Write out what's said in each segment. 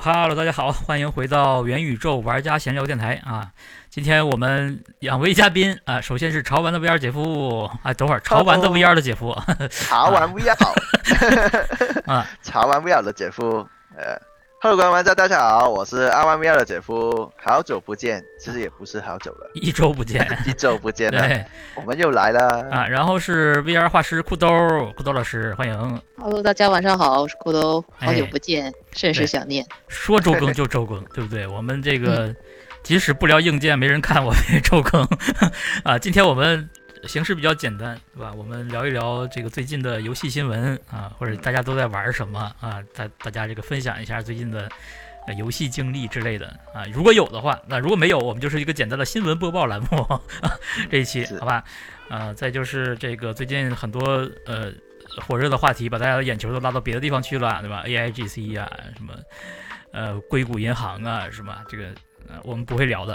哈喽，大家好，欢迎回到元宇宙玩家闲聊电台啊！今天我们两位嘉宾啊，首先是潮玩的 VR 姐夫啊，等会儿潮玩的 VR 的姐夫，潮玩 VR 啊，潮玩 VR 的姐夫，呃。Hello，各位玩家，大家好，我是阿万 VR 的姐夫，好久不见，其实也不是好久了，一周不见，一周不见了，对，我们又来了啊。然后是 VR 画师裤兜，裤兜老师，欢迎。Hello，大家晚上好，我是裤兜，好久不见，甚是想念。说周更就周更，对不对？我们这个即使不聊硬件，没人看，我们也周更啊。今天我们。形式比较简单，对吧？我们聊一聊这个最近的游戏新闻啊，或者大家都在玩什么啊？大大家这个分享一下最近的游戏经历之类的啊。如果有的话，那如果没有，我们就是一个简单的新闻播报栏目。这一期好吧？啊，再就是这个最近很多呃火热的话题，把大家的眼球都拉到别的地方去了，对吧？A I G C 啊，什么呃硅谷银行啊，什么？这个。我们不会聊的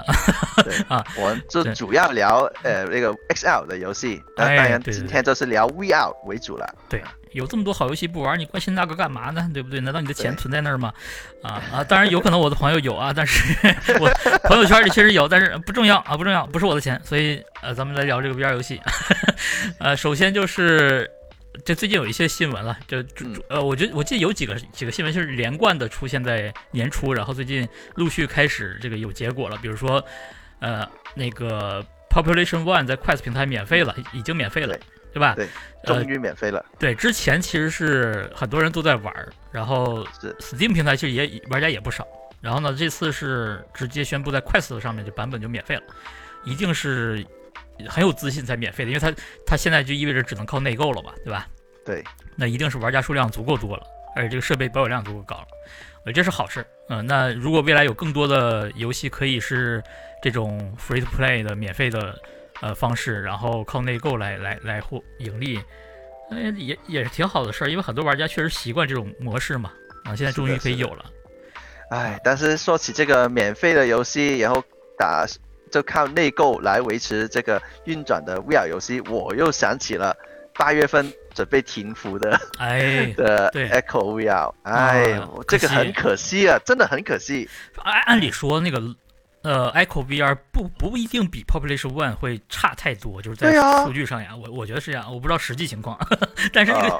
啊，我们就主要聊呃那个 XL 的游戏，当然今天就是聊 VR 为主了。对，有这么多好游戏不玩，你关心那个干嘛呢？对不对？难道你的钱存在那儿吗？啊啊！当然有可能我的朋友有啊，但是我朋友圈里确实有，但是不重要啊，不重要，不是我的钱。所以呃，咱们来聊这个 VR 游戏。呃，首先就是。这最近有一些新闻了，就呃，我觉得我记得有几个几个新闻就是连贯的出现在年初，然后最近陆续开始这个有结果了。比如说，呃，那个 Population One 在 Quest 平台免费了，已经免费了，对吧？对，终于免费了。对，之前其实是很多人都在玩，然后 Steam 平台其实也玩家也不少。然后呢，这次是直接宣布在 Quest 上面就版本就免费了，一定是。很有自信才免费的，因为它它现在就意味着只能靠内购了嘛，对吧？对，那一定是玩家数量足够多了，而且这个设备保有量足够高了，呃，这是好事。嗯，那如果未来有更多的游戏可以是这种 free to play 的免费的呃方式，然后靠内购来来来获盈利，那也也是挺好的事儿，因为很多玩家确实习惯这种模式嘛。啊，现在终于可以有了。哎，但是说起这个免费的游戏，然后打。就靠内购来维持这个运转的 VR 游戏，我又想起了八月份准备停服的哎 的 Echo VR，哎，这个很可惜啊，真的很可惜。按按理说那个。呃，Echo VR 不不一定比 Population One 会差太多，就是在数据上呀，我我觉得是这样，我不知道实际情况，但是那个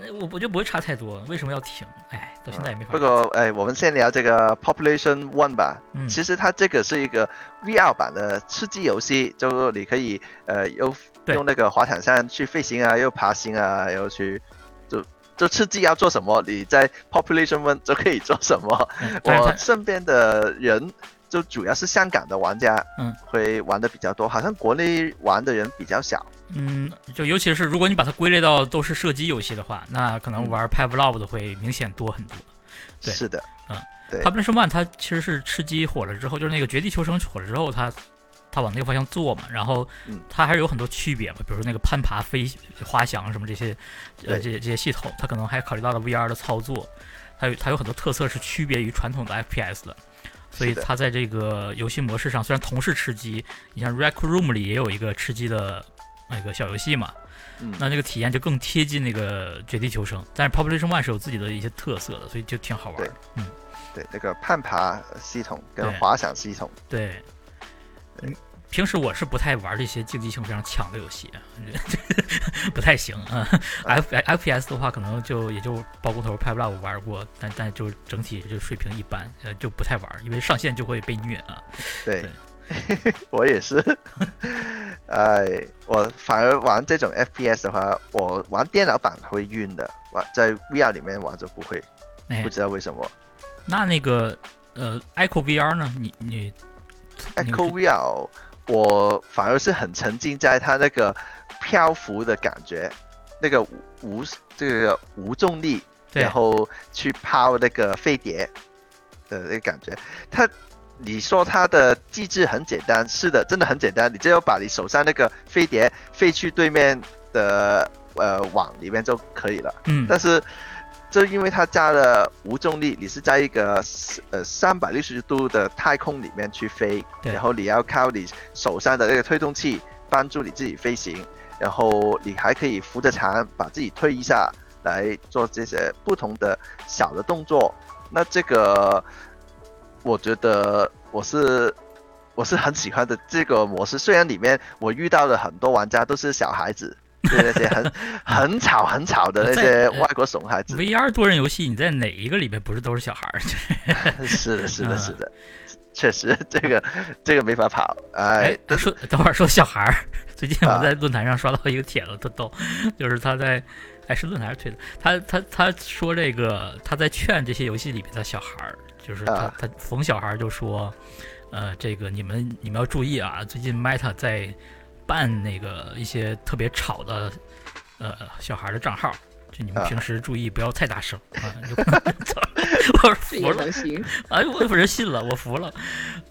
那个我我觉得不会差太多，为什么要停？哎，到现在也没法。不过哎，我们先聊这个 Population One 吧。嗯。其实它这个是一个 VR 版的吃鸡游戏，就是你可以呃又用那个滑毯上去飞行啊，又爬行啊，又去就就吃鸡要做什么，你在 Population One 就可以做什么。我身边的人。就主要是香港的玩家，嗯，会玩的比较多，好像国内玩的人比较少。嗯，就尤其是如果你把它归类到都是射击游戏的话，那可能玩 Pavlov 的会明显多很多。对，是的，嗯，对。Population One 它其实是吃鸡火了之后，就是那个绝地求生火了之后，它它往那个方向做嘛，然后它还是有很多区别嘛，比如说那个攀爬、飞、滑翔什么这些，呃，这些这些系统，它可能还考虑到了 VR 的操作，它有它有很多特色是区别于传统的 FPS 的。所以它在这个游戏模式上，虽然同是吃鸡，你像 Rec Room 里也有一个吃鸡的那个小游戏嘛，那这个体验就更贴近那个绝地求生。但是 Population One 是有自己的一些特色的，所以就挺好玩。嗯，对，那个攀爬系统跟滑翔系统，对，嗯。平时我是不太玩这些竞技性非常强的游戏，不太行啊。F F P S 的话，可能就也就包工头拍不了我玩过，但但就整体就水平一般，呃，就不太玩，因为上线就会被虐啊。对，我也是。哎，我反而玩这种 F P S 的话，我玩电脑版会晕的，玩在 V R 里面玩就不会，不知道为什么。那那个呃，Echo V R 呢？你你 Echo V R。我反而是很沉浸在他那个漂浮的感觉，那个无这个无重力，然后去抛那个飞碟的那个感觉。他，你说他的机制很简单，是的，真的很简单，你只要把你手上那个飞碟飞去对面的呃网里面就可以了。嗯，但是。就因为它加了无重力，你是在一个呃三百六十度的太空里面去飞，然后你要靠你手上的那个推动器帮助你自己飞行，然后你还可以扶着墙把自己推一下来做这些不同的小的动作，那这个我觉得我是 我是很喜欢的这个模式，虽然里面我遇到的很多玩家都是小孩子。对对对很很吵很吵的那些外国怂孩子。VR 多人游戏，你在哪一个里面不是都是小孩儿？是的，是的，是的，确实这个这个没法跑。哎，说等会儿说小孩儿，最近我在论坛上刷到一个帖子，特逗，就是他在哎是论坛上推的，他他他说这个他在劝这些游戏里面的小孩儿，就是他他逢小孩就说，呃，这个你们你们要注意啊，最近 Meta 在。办那个一些特别吵的，呃，小孩的账号。就你们平时注意不要太大声啊！我服了，哎呦，我有人信了，我服了。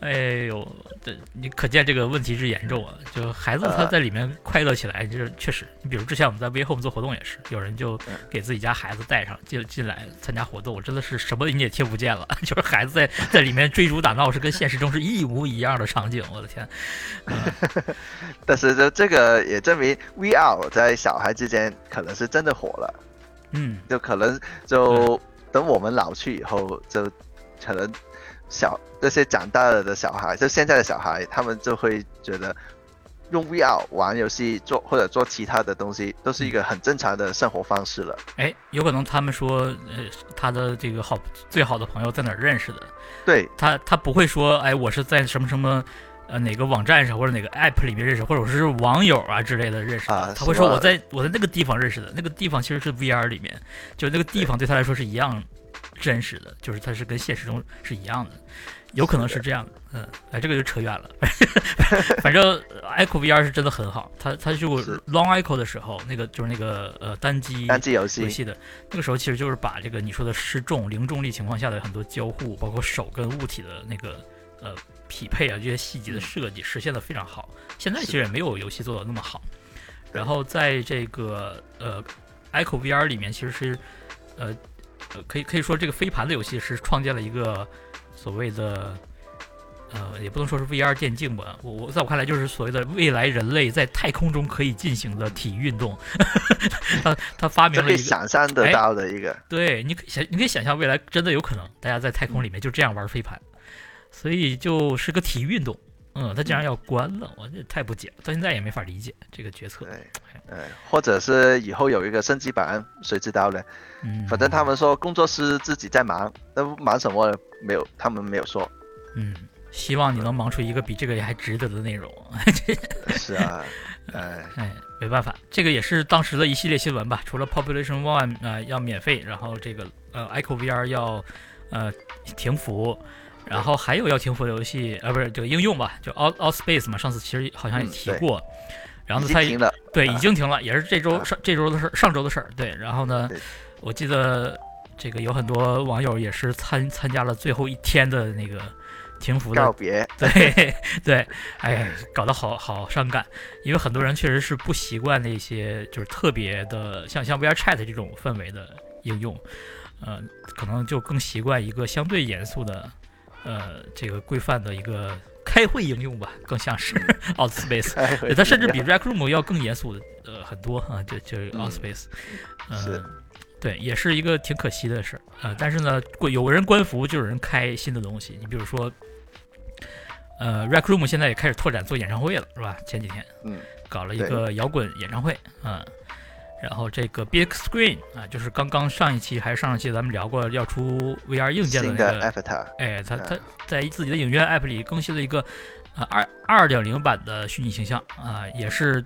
哎呦，这你可见这个问题之严重啊！就孩子他在里面快乐起来，就是确实。你比如之前我们在 V Home 做活动也是，有人就给自己家孩子带上进进来参加活动，我真的是什么你也听不见了，就是孩子在在里面追逐打闹，是跟现实中是一模一样的场景。我的天！但是这这个也证明 VR 在小孩之间可能是真的火了。嗯，就可能就等我们老去以后，就可能小那些长大了的小孩，就现在的小孩，他们就会觉得用 VR 玩游戏做或者做其他的东西，都是一个很正常的生活方式了。哎，有可能他们说，呃，他的这个好最好的朋友在哪儿认识的？对他，他不会说，哎，我是在什么什么。呃，哪个网站上或者哪个 app 里面认识，或者是网友啊之类的认识的，他会说我在我在那个地方认识的，那个地方其实是 VR 里面，就那个地方对。他来说是一样真实的，就是他是跟现实中是一样的，有可能是这样的，嗯，哎，这个就扯远了，反正 Echo VR 是真的很好，他他就 Long Echo 的时候，那个就是那个呃单机单机游戏游戏的那个时候，其实就是把这个你说的失重零重力情况下的很多交互，包括手跟物体的那个呃。匹配啊，这些细节的设计实现的非常好。现在其实也没有游戏做的那么好。然后在这个呃，Echo VR 里面，其实是呃呃，可以可以说这个飞盘的游戏是创建了一个所谓的呃，也不能说是 VR 电竞吧。我我在我看来就是所谓的未来人类在太空中可以进行的体育运动。他他发明了一个想象得到的一个，对，你可以想你可以想象未来真的有可能大家在太空里面就这样玩飞盘。所以就是个体育运动，嗯，他竟然要关了，我这太不解了，到现在也没法理解这个决策。对，呃，或者是以后有一个升级版，谁知道呢？嗯，反正他们说工作室自己在忙，那忙什么没有，他们没有说。嗯，希望你能忙出一个比这个还值得的内容。是啊，哎哎，没办法，这个也是当时的一系列新闻吧。除了 Population One 呃要免费，然后这个呃 Echo VR 要呃停服。然后还有要停服的游戏，呃，不是这个应用吧，就 Out Out Space 嘛，上次其实好像也提过。然后呢，它对已经停了，也是这周上这周的事，上周的事儿。对，然后呢，我记得这个有很多网友也是参参加了最后一天的那个停服的告别。对 对，哎，搞得好好伤感，因为很多人确实是不习惯那些就是特别的像像 VR Chat 这种氛围的应用，呃，可能就更习惯一个相对严肃的。呃，这个规范的一个开会应用吧，更像是 Outspace，它甚至比 Rec Room 要更严肃的呃很多啊，就就 Outspace，嗯，对，也是一个挺可惜的事儿啊。但是呢，有人官服，就有人开新的东西。你比如说，呃，Rec Room 现在也开始拓展做演唱会了，是吧？前几天，嗯，搞了一个摇滚演唱会，嗯。然后这个 Big Screen 啊，就是刚刚上一期还是上上期咱们聊过要出 VR 硬件的那个，哎，他他在自己的影院 App 里更新了一个啊二二点零版的虚拟形象啊，也是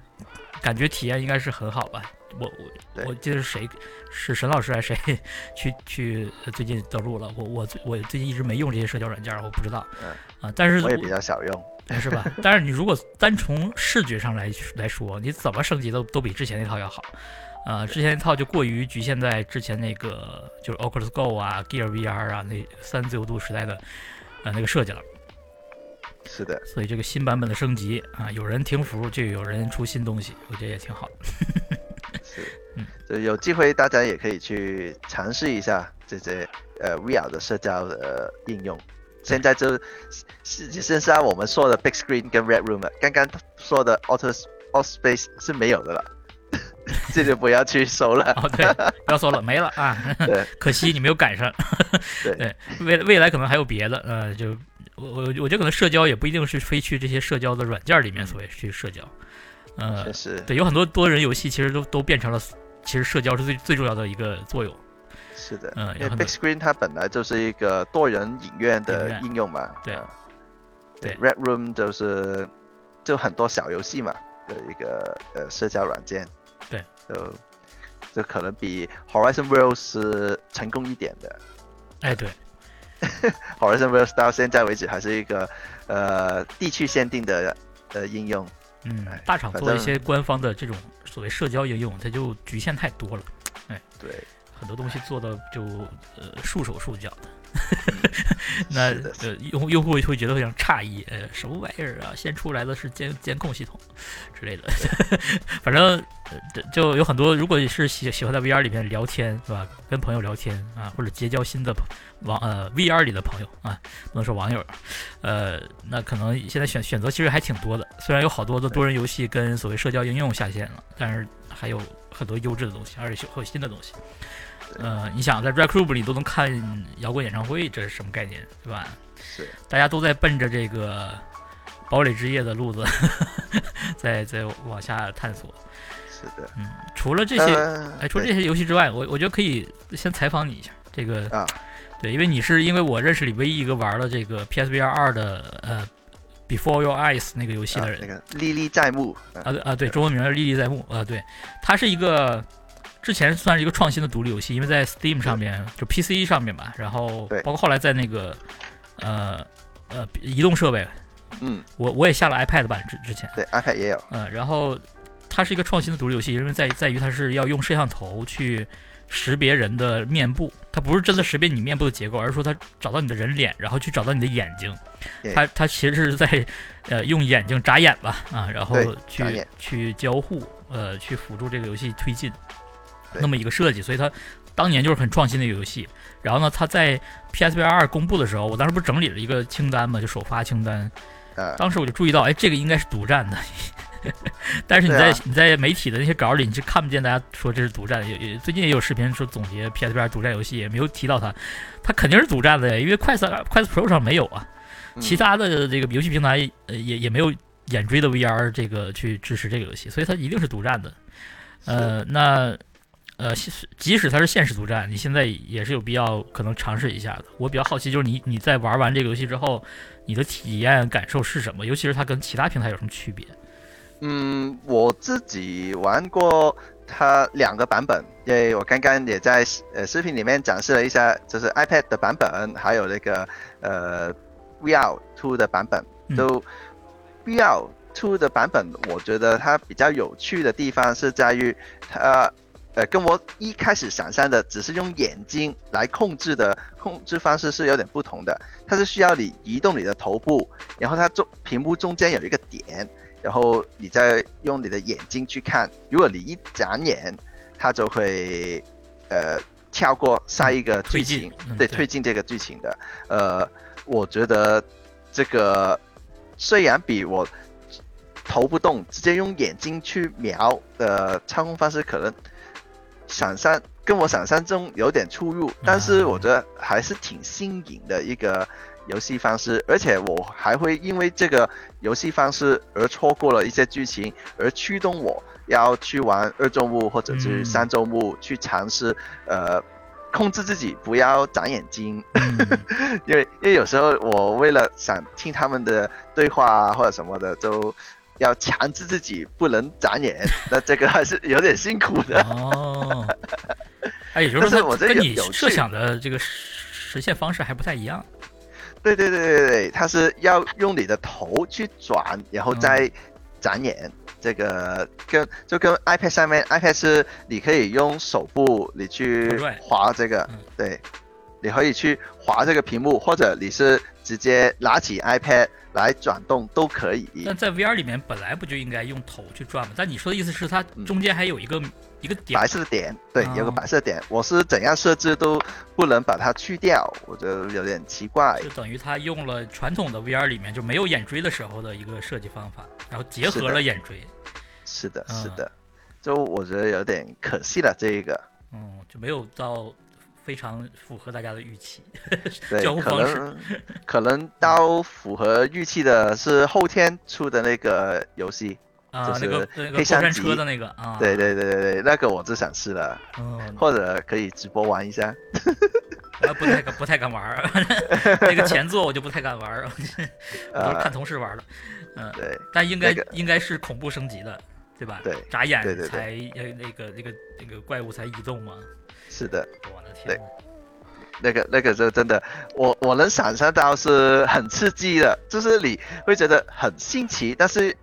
感觉体验应该是很好吧。我我我记得是谁是沈老师还是谁去去最近登录了，我我我最近一直没用这些社交软件，我不知道啊，但是我也比较少用，是吧？但是你如果单从视觉上来来说，你怎么升级都都比之前那套要好。呃，之前一套就过于局限在之前那个就是 Oculus Go 啊、Gear VR 啊那三自由度时代的呃那个设计了。是的。所以这个新版本的升级啊，有人停服就有人出新东西，我觉得也挺好的。是，嗯，就有机会大家也可以去尝试一下这些呃 VR 的社交的应用。现在就实际上我们说的 Big Screen 跟 Red Room，刚刚说的 Auto Auto Space 是没有的了。这就不要去搜了。哦，对，不要搜了，没了啊。对，可惜你没有赶上。对对，未未来可能还有别的，呃，就我我我觉得可能社交也不一定是非去这些社交的软件里面所谓去社交，呃确，实对，有很多多人游戏其实都都变成了，其实社交是最最重要的一个作用。是的，嗯，因为 Big Screen 它本来就是一个多人影院的应用嘛。对啊对 Red Room 就是就很多小游戏嘛的一个呃社交软件。对，就就可能比 Horizon Worlds 是成功一点的。哎，对，Horizon Worlds 到现在为止还是一个呃地区限定的呃应用。嗯哎，大厂做一些官方的这种所谓社交应用，它就局限太多了，哎对，很多东西做的就呃束手束脚的。那呃，用用户会觉得非常诧异，呃，什么玩意儿啊？先出来的是监监控系统之类的，反正呃这就有很多，如果是喜喜欢在 VR 里面聊天，是吧？跟朋友聊天啊，或者结交新的朋网呃 VR 里的朋友啊，不能说网友，呃，那可能现在选选择其实还挺多的。虽然有好多的多人游戏跟所谓社交应用下线了，但是还有很多优质的东西，而且会有新的东西。呃，你想在 Red Club 里都能看摇滚演唱会，这是什么概念，对吧？是大家都在奔着这个堡垒之夜的路子在在往下探索。是的。嗯，除了这些，呃哎，除了这些游戏之外，我我觉得可以先采访你一下这个啊，对，因为你是因为我认识里唯一一个玩了这个 PSVR 二的呃 Before Your Eyes 那个游戏的人啊那个历历在目。啊啊对啊对，中文名叫历历在目啊，对，它是一个之前算是一个创新的独立游戏，因为在 Steam 上面就 PC 上面吧，然后包括后来在那个呃呃移动设备，嗯，我我也下了 iPad 版之之前，对，iPad 也有。嗯，然后它是一个创新的独立游戏，因为在在于它是要用摄像头去识别人的面部，它不是真的识别你面部的结构，而是说它找到你的人脸，然后去找到你的眼睛。对。它它其实是在呃用眼睛眨眼吧啊，然后去去交互，呃，去辅助这个游戏推进，对那么一个设计，所以它当年就是很创新的一个游戏。然后呢，它在 PSVR 二公布的时候，我当时不是整理了一个清单嘛，就首发清单。啊，当时我就注意到，哎，这个应该是独占的。但是你在、啊你在媒体的那些稿里，你是看不见大家说这是独占的。有有最近也有视频说总结 PSVR 独占游戏，也没有提到它，它肯定是独占的呀，因为快速快速 Pro 上没有啊，嗯其他的这个游戏平台呃也也没有眼追的 VR 这个去支持这个游戏，所以它一定是独占的。呃，那呃，即即使它是现实独占，你现在也是有必要可能尝试一下的。我比较好奇，就是你你在玩完这个游戏之后，你的体验感受是什么？尤其是它跟其他平台有什么区别？嗯，我自己玩过它两个版本，因为我刚刚也在呃视频里面展示了一下，就是 iPad 的版本，还有那个呃 VR Two 的版本。都 VR Two 的版本，我觉得它比较有趣的地方是在于它。呃，跟我一开始想象的只是用眼睛来控制的控制方式是有点不同的。它是需要你移动你的头部，然后它中屏幕中间有一个点，然后你再用你的眼睛去看，如果你一眨眼，它就会呃跳过下一个剧情，对，推进嗯对推进这个剧情的。呃，我觉得这个虽然比我头不动，直接用眼睛去瞄的操控方式可能想象跟我想象中有点出入，但是我觉得还是挺新颖的一个游戏方式，而且我还会因为这个游戏方式而错过了一些剧情，而驱动我要去玩二周目或者是嗯。三周目去尝试，呃，控制自己不要眨眼睛，嗯。因为因为有时候我为了想听他们的对话啊或者什么的，就要强制自己不能眨眼，那这个 还是有点辛苦的。哦，哎，也就是但是我这说跟你设想的这个实现方式还不太一样。对对对对对，它是要用你的头去转，然后再眨眼。这个跟就跟 iPad 上面，iPad 是你可以用手部你去拖拽滑这个嗯，对，你可以去划这个屏幕，或者你是直接拿起 iPad 来转动都可以。但在 VR 里面本来不就应该用头去转吗？但你说的意思是它中间还有一个、一个点白色的点，对，有个哦白色的点，我是怎样设置都不能把它去掉，我觉得有点奇怪就。等于它用了传统的 VR 里面就没有眼锥的时候的一个设计方法，然后结合了眼锥。是的，嗯是的，就我觉得有点可惜了这一个。嗯，就没有到非常符合大家的预期。对，交互可方式能可能到符合预期的是后天出的那个游戏。啊，就是那个那个过黑山车的那个啊，对，对对对对，那个我就想试了，嗯，或者可以直播玩一下。啊不太敢不太敢玩儿，那个前作我就不太敢玩儿，我都是看啊，同事玩儿的，嗯，对但应该那个应该是恐怖升级的，对吧？对眨眼才呃那个那个那个怪物才移动嘛，是的，我的天对，那个那个时候真的，我我能想象到是很刺激的，就是你会觉得很新奇，但是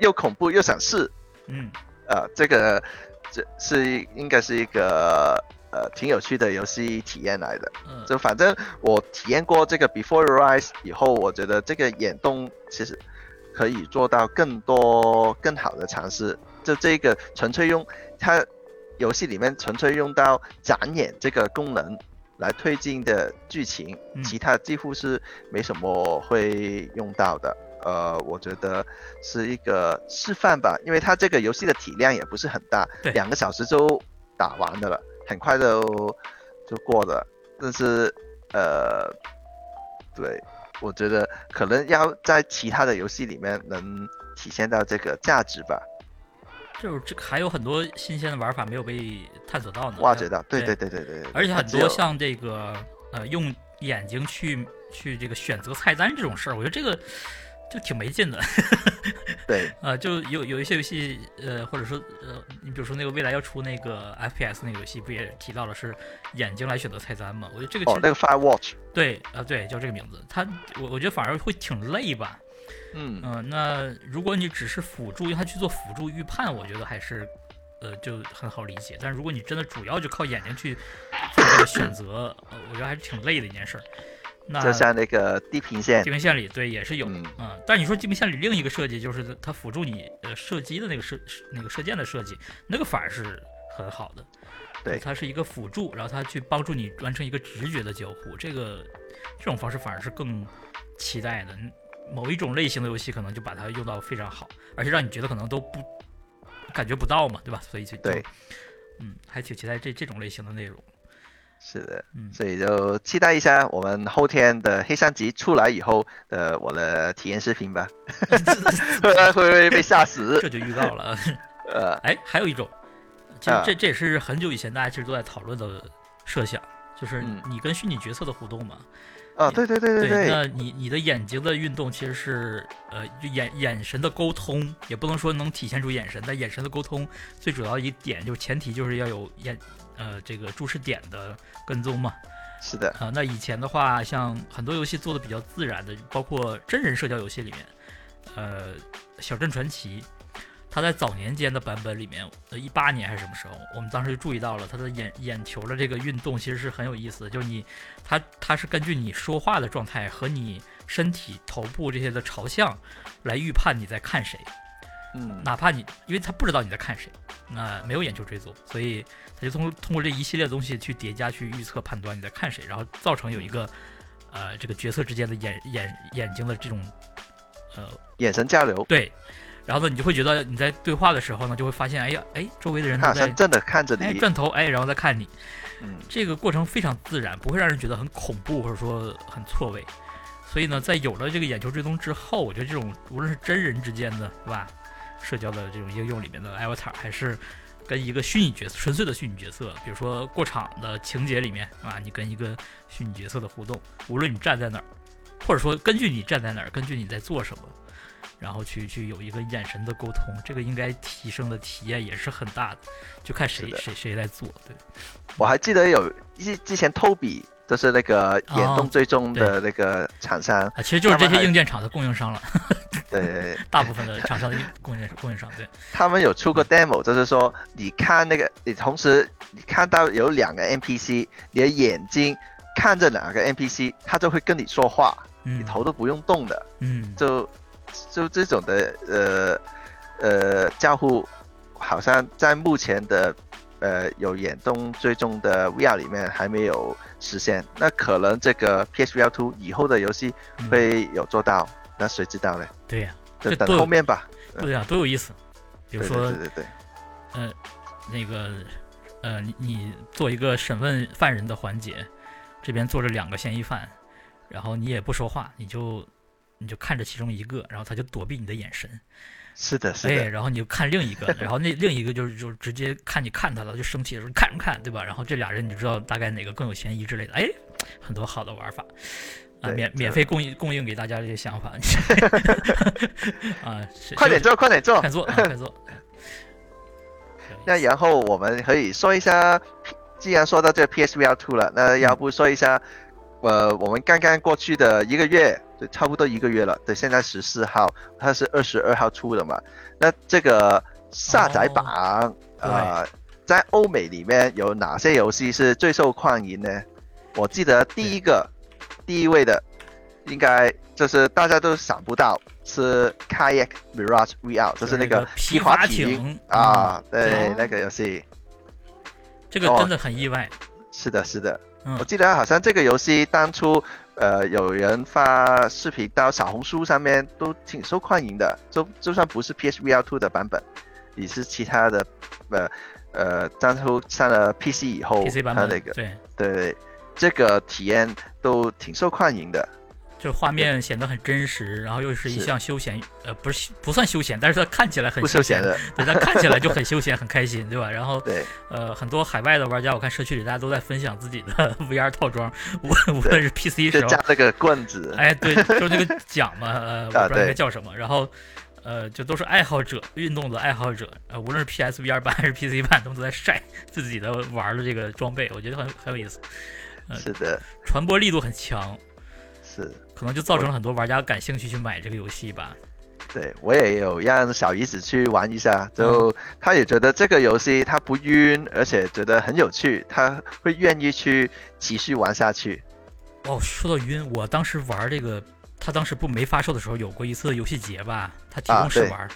又恐怖又想试，嗯。呃，这个这是应该是一个呃挺有趣的游戏体验来的。嗯，就反正我体验过这个 Before Eyes 以后，我觉得这个眼动其实可以做到更多更好的尝试。就这个纯粹用它游戏里面纯粹用到展演这个功能来推进的剧情，嗯其他几乎是没什么会用到的。呃，我觉得是一个示范吧，因为它这个游戏的体量也不是很大，两个小时就打完的了，很快就就过了。但是呃，对，我觉得可能要在其他的游戏里面能体现到这个价值吧，就是这还有很多新鲜的玩法没有被探索到呢，挖掘到。对对对对对对，而且很多像这个呃用眼睛去去这个选择菜单这种事儿，我觉得这个就挺没劲的。对 呃，就有有一些游戏，呃，或者说呃，你比如说那个未来要出那个 FPS 那个游戏，不也提到了是眼睛来选择菜单吗？我觉得这个哦那个 Firewatch，对啊、对，叫这个名字。它我我觉得反而会挺累吧。嗯嗯、那如果你只是辅助用它去做辅助预判，我觉得还是呃就很好理解。但是如果你真的主要就靠眼睛去做这个选择，呃，我觉得还是挺累的一件事儿。那就像那个地平线地，平线里对也是有，嗯嗯，但你说地平线里另一个设计就是它辅助你呃射击的那个射那个射箭的设计，那个反而是很好的，对它是一个辅助，然后它去帮助你完成一个直觉的交互，这个这种方式反而是更期待的。某一种类型的游戏可能就把它用到非常好，而且让你觉得可能都不感觉不到嘛，对吧？所以就对，嗯，还挺期待这这种类型的内容，是的。嗯，所以就期待一下我们后天的黑山级出来以后的我的体验视频吧，会不会被吓死？这就预告了。呃，哎，还有一种，其实啊这这也是很久以前大家其实都在讨论的设想，就是嗯你跟虚拟角色的互动嘛。啊，对对对对对，那你你的眼睛的运动其实是呃就眼眼神的沟通，也不能说能体现出眼神，但眼神的沟通最主要一点就是前提就是要有眼呃这个注视点的跟踪嘛。是的，啊、那以前的话，像很多游戏做的比较自然的，包括真人社交游戏里面，呃，《小镇传奇》，它在早年间的版本里面，呃，一八年还是什么时候，我们当时就注意到了他的眼眼球的这个运动其实是很有意思的，就是你，他他是根据你说话的状态和你身体、头部这些的朝向来预判你在看谁。嗯，哪怕你，因为他不知道你在看谁，那、没有眼球追踪，所以他就通过通过这一系列东西去叠加、去预测、判断你在看谁，然后造成有一个，呃，这个角色之间的眼眼眼睛的这种，呃，眼神交流，对，然后呢，你就会觉得你在对话的时候呢，就会发现，哎呀，哎，周围的人都在他好像真的看着你，哎转头，哎，然后再看你，嗯，这个过程非常自然，不会让人觉得很恐怖或者说很错位。所以呢，在有了这个眼球追踪之后，我觉得这种无论是真人之间的，对吧？社交的这种应用里面的 avatar，还是跟一个虚拟角色、纯粹的虚拟角色，比如说过场的情节里面啊，你跟一个虚拟角色的互动，无论你站在哪儿，或者说根据你站在哪儿，根据你在做什么，然后去去有一个眼神的沟通，这个应该提升的体验也是很大的，就看谁的。谁谁来做，对。我还记得有之之前偷比就是那个眼动追踪的那个厂商，啊，其实就是这些硬件厂的供应商了，对，大部分的厂商的供应供应商，对，他们有出过 demo，就是说你看那个，你同时你看到有两个 NPC，你的眼睛看着哪个 NPC，他就会跟你说话，嗯，你头都不用动的，嗯，就就这种的呃呃交互，好像在目前的呃有眼动追踪的 VR 里面还没有实现，那可能这个 PSVR 2以后的游戏嗯会有做到，那谁知道呢？对呀、就等 后面吧。对呀、多有意思。比如说对对对对，呃，那个呃，你你做一个审问犯人的环节，这边坐着两个嫌疑犯，然后你也不说话，你就你就看着其中一个，然后他就躲避你的眼神。是的，是哎，的，然后你就看另一个，然后那另一个就是就直接看你看他了，就生气的时候看什么看，对吧？然后这俩人你就知道大概哪个更有嫌疑之类的，哎，很多好的玩法啊，免免费供应供应给大家这些想法 啊，是快点做，快点做快。做，啊快做。那然后我们可以说一下，既然说到这个 PSVR Two 了，那要不说一下，呃，我们刚刚过去的一个月，就差不多一个月了，对，现在十四号，它是二十二号出的嘛。那这个下载榜，呃，在欧美里面有哪些游戏是最受欢迎呢？我记得第一个，第一位的，应该就是大家都想不到是 Kayak Mirage VR，就是那个皮划划艇。啊，对哦，那个游戏，这个真的很意外。是的，是的。嗯。我记得好像这个游戏当初，呃，有人发视频到小红书上面都挺受欢迎的，就就算不是 PSVR 2的版本，也是其他的，呃呃，当初上了 PC 以后，PC 版本它那个对，对这个体验都挺受欢迎的。就画面显得很真实，然后又是一项休闲，呃，不是不算休闲，但是它看起来很不休闲的，对，它看起来就很休闲，很开心，对吧？然后对。呃，很多海外的玩家，我看社区里大家都在分享自己的 VR 套装，无无论是 PC 时候。就加，那个棍子，哎，对，就是那个奖嘛，呃，我不知道应该叫什么，然后。呃，就都是爱好者，运动的爱好者，呃，无论是 PSVR 版还是 PC 版，他们都在晒自己的玩的这个装备，我觉得很很有意思，呃是的，传播力度很强，是。可能就造成了很多玩家感兴趣去买这个游戏吧。对我也有让小姨子去玩一下，就她也觉得这个游戏她不晕，而且觉得很有趣，她会愿意去继续玩下去。哦，说到晕，我当时玩这个，他当时不没发售的时候有过一次游戏节吧，他提供试对玩，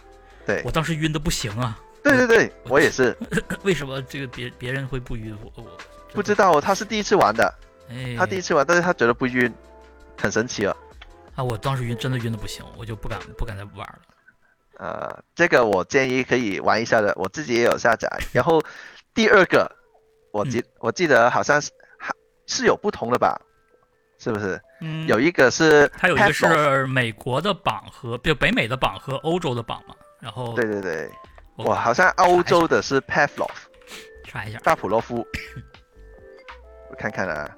对我当时晕的不行啊。对对对，我也是 为什么这个别别人会不晕？我我不知道，他是第一次玩的，哎，他第一次玩，但是他觉得不晕，很神奇哦。啊，我当时晕真的晕的不行，我就不敢不敢再玩了。呃，这个我建议可以玩一下的，我自己也有下载。然后第二个，我记、我记得好像是还是有不同的吧，是不是？嗯，有一个是它有一个是美国的榜和就北美的榜和欧洲的榜嘛，然后对对对，我我好像欧洲的是 Pavlov 查一下大普洛夫，我看看啊，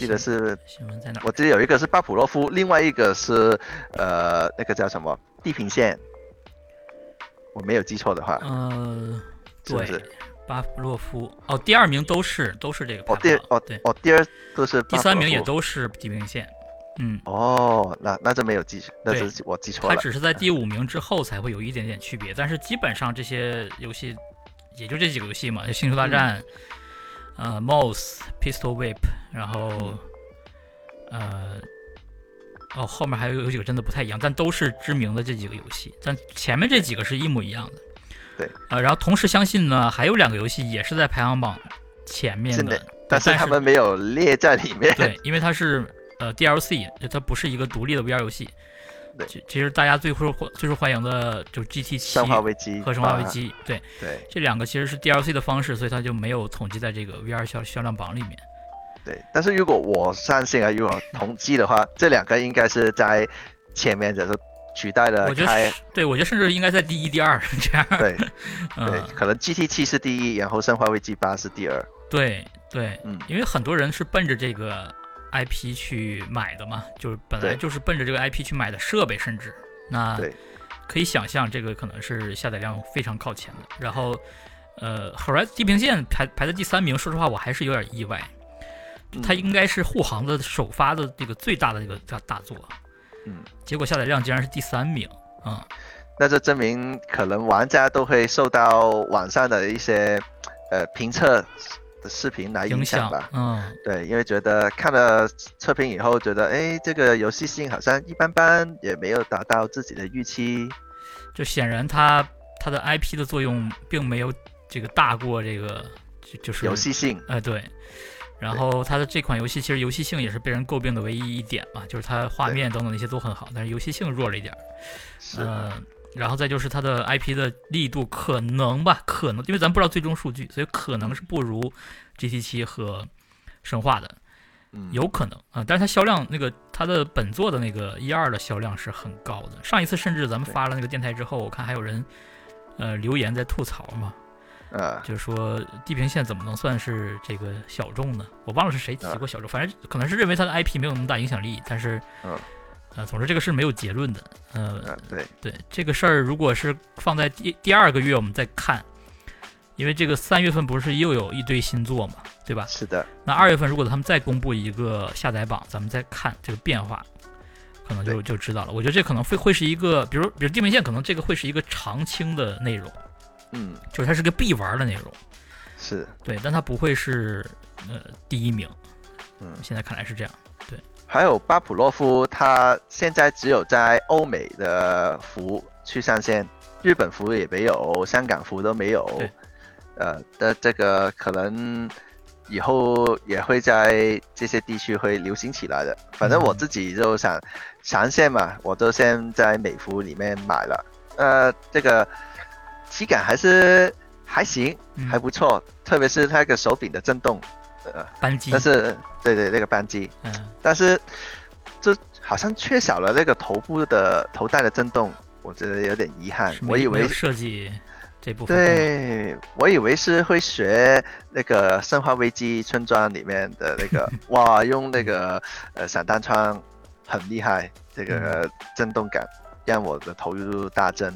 记得是？我记得有一个是巴甫洛夫，另外一个是呃那个叫什么地平线，我没有记错的话，呃，对是不是？，巴甫洛夫哦，第二名都是都是这个哦第哦对，哦第二都是第三名也都是地平线，嗯，哦，那那这没有记，那对是我记错了。它只是在第五名之后才会有一点点区别，但是基本上这些游戏也就这几个游戏嘛，就星球大战，呃，Mouse、Pistol Whip，然后呃。哦，后面还有有几个真的不太一样，但都是知名的这几个游戏，但前面这几个是一模一样的。对，呃，然后同时相信呢，还有两个游戏也是在排行榜前面的的，但但是他们没有列在里面。对，因为它是呃 DLC，就它不是一个独立的 VR 游戏。对其其实大家最受最受欢迎的就是 GT 七生化危机和生化危啊机，对，对这两个其实是 DLC 的方式，所以它就没有统计在这个 VR 销销量榜里面。对，但是如果我相信啊，如果统计的话，这两个应该是在前面就是取代了我觉得开，对我觉得甚至应该在第一、第二这样。对对，嗯，可能 GT 七是第一，然后生化危机八是第二。对对，嗯因为很多人是奔着这个 IP 去买的嘛，就是本来就是奔着这个 IP 去买的设备，甚至。那可以想象这个可能是下载量非常靠前的。然后，呃，Horizon 地平线排排在第三名，说实话我还是有点意外，它嗯应该是护航的首发的这个最大的这个大大作，嗯，结果下载量竟然是第三名，啊、那就证明可能玩家都会受到网上的一些呃评测的视频来影响吧。，嗯，对，因为觉得看了测评以后，觉得哎，这个游戏性好像一般般，也没有达到自己的预期。就显然它它的 IP 的作用并没有这个大过这个就就是游戏性，哎，对。然后它的这款游戏其实游戏性也是被人诟病的唯一一点嘛，就是它画面等等那些都很好，但是游戏性弱了一点儿。是呃，然后再就是它的 IP 的力度可能吧，可能因为咱不知道最终数据，所以可能是不如 GT 七和生化的，嗯，有可能啊。但是它销量那个它的本作的那个一二的销量是很高的。上一次甚至咱们发了那个电台之后，我看还有人呃留言在吐槽嘛，呃，就是说地平线怎么能算是这个小众呢？我忘了是谁提过小众，反正可能是认为它的 IP 没有那么大影响力，但是嗯。呃，总之这个是没有结论的。呃，对对，这个事儿如果是放在第第二个月我们再看，因为这个三月份不是又有一堆新作嘛，对吧？是的。那二月份如果他们再公布一个下载榜，咱们再看这个变化，可能就就知道了。我觉得这可能会会是一个，比如比如地平线，可能这个会是一个常青的内容，嗯，就是它是个必玩的内容，是对，但它不会是呃第一名。嗯，现在看来是这样。还有巴甫洛夫，他现在只有在欧美的服去上线，日本服也没有，香港服都没有。呃，的这个可能以后也会在这些地区会流行起来的。反正我自己就想上线嘛，我都先在美服里面买了。呃，这个体感还是还行，还不错，特别是那个手柄的震动。呃，扳机，但是对对那个扳机，嗯，但是这好像缺少了那个头部的头带的震动，我觉得有点遗憾。我以为设计这部分，对我以为是会学那个《生化危机村庄》里面的那个，哇，用那个呃散弹枪很厉害，这个震动感让我的投入大增。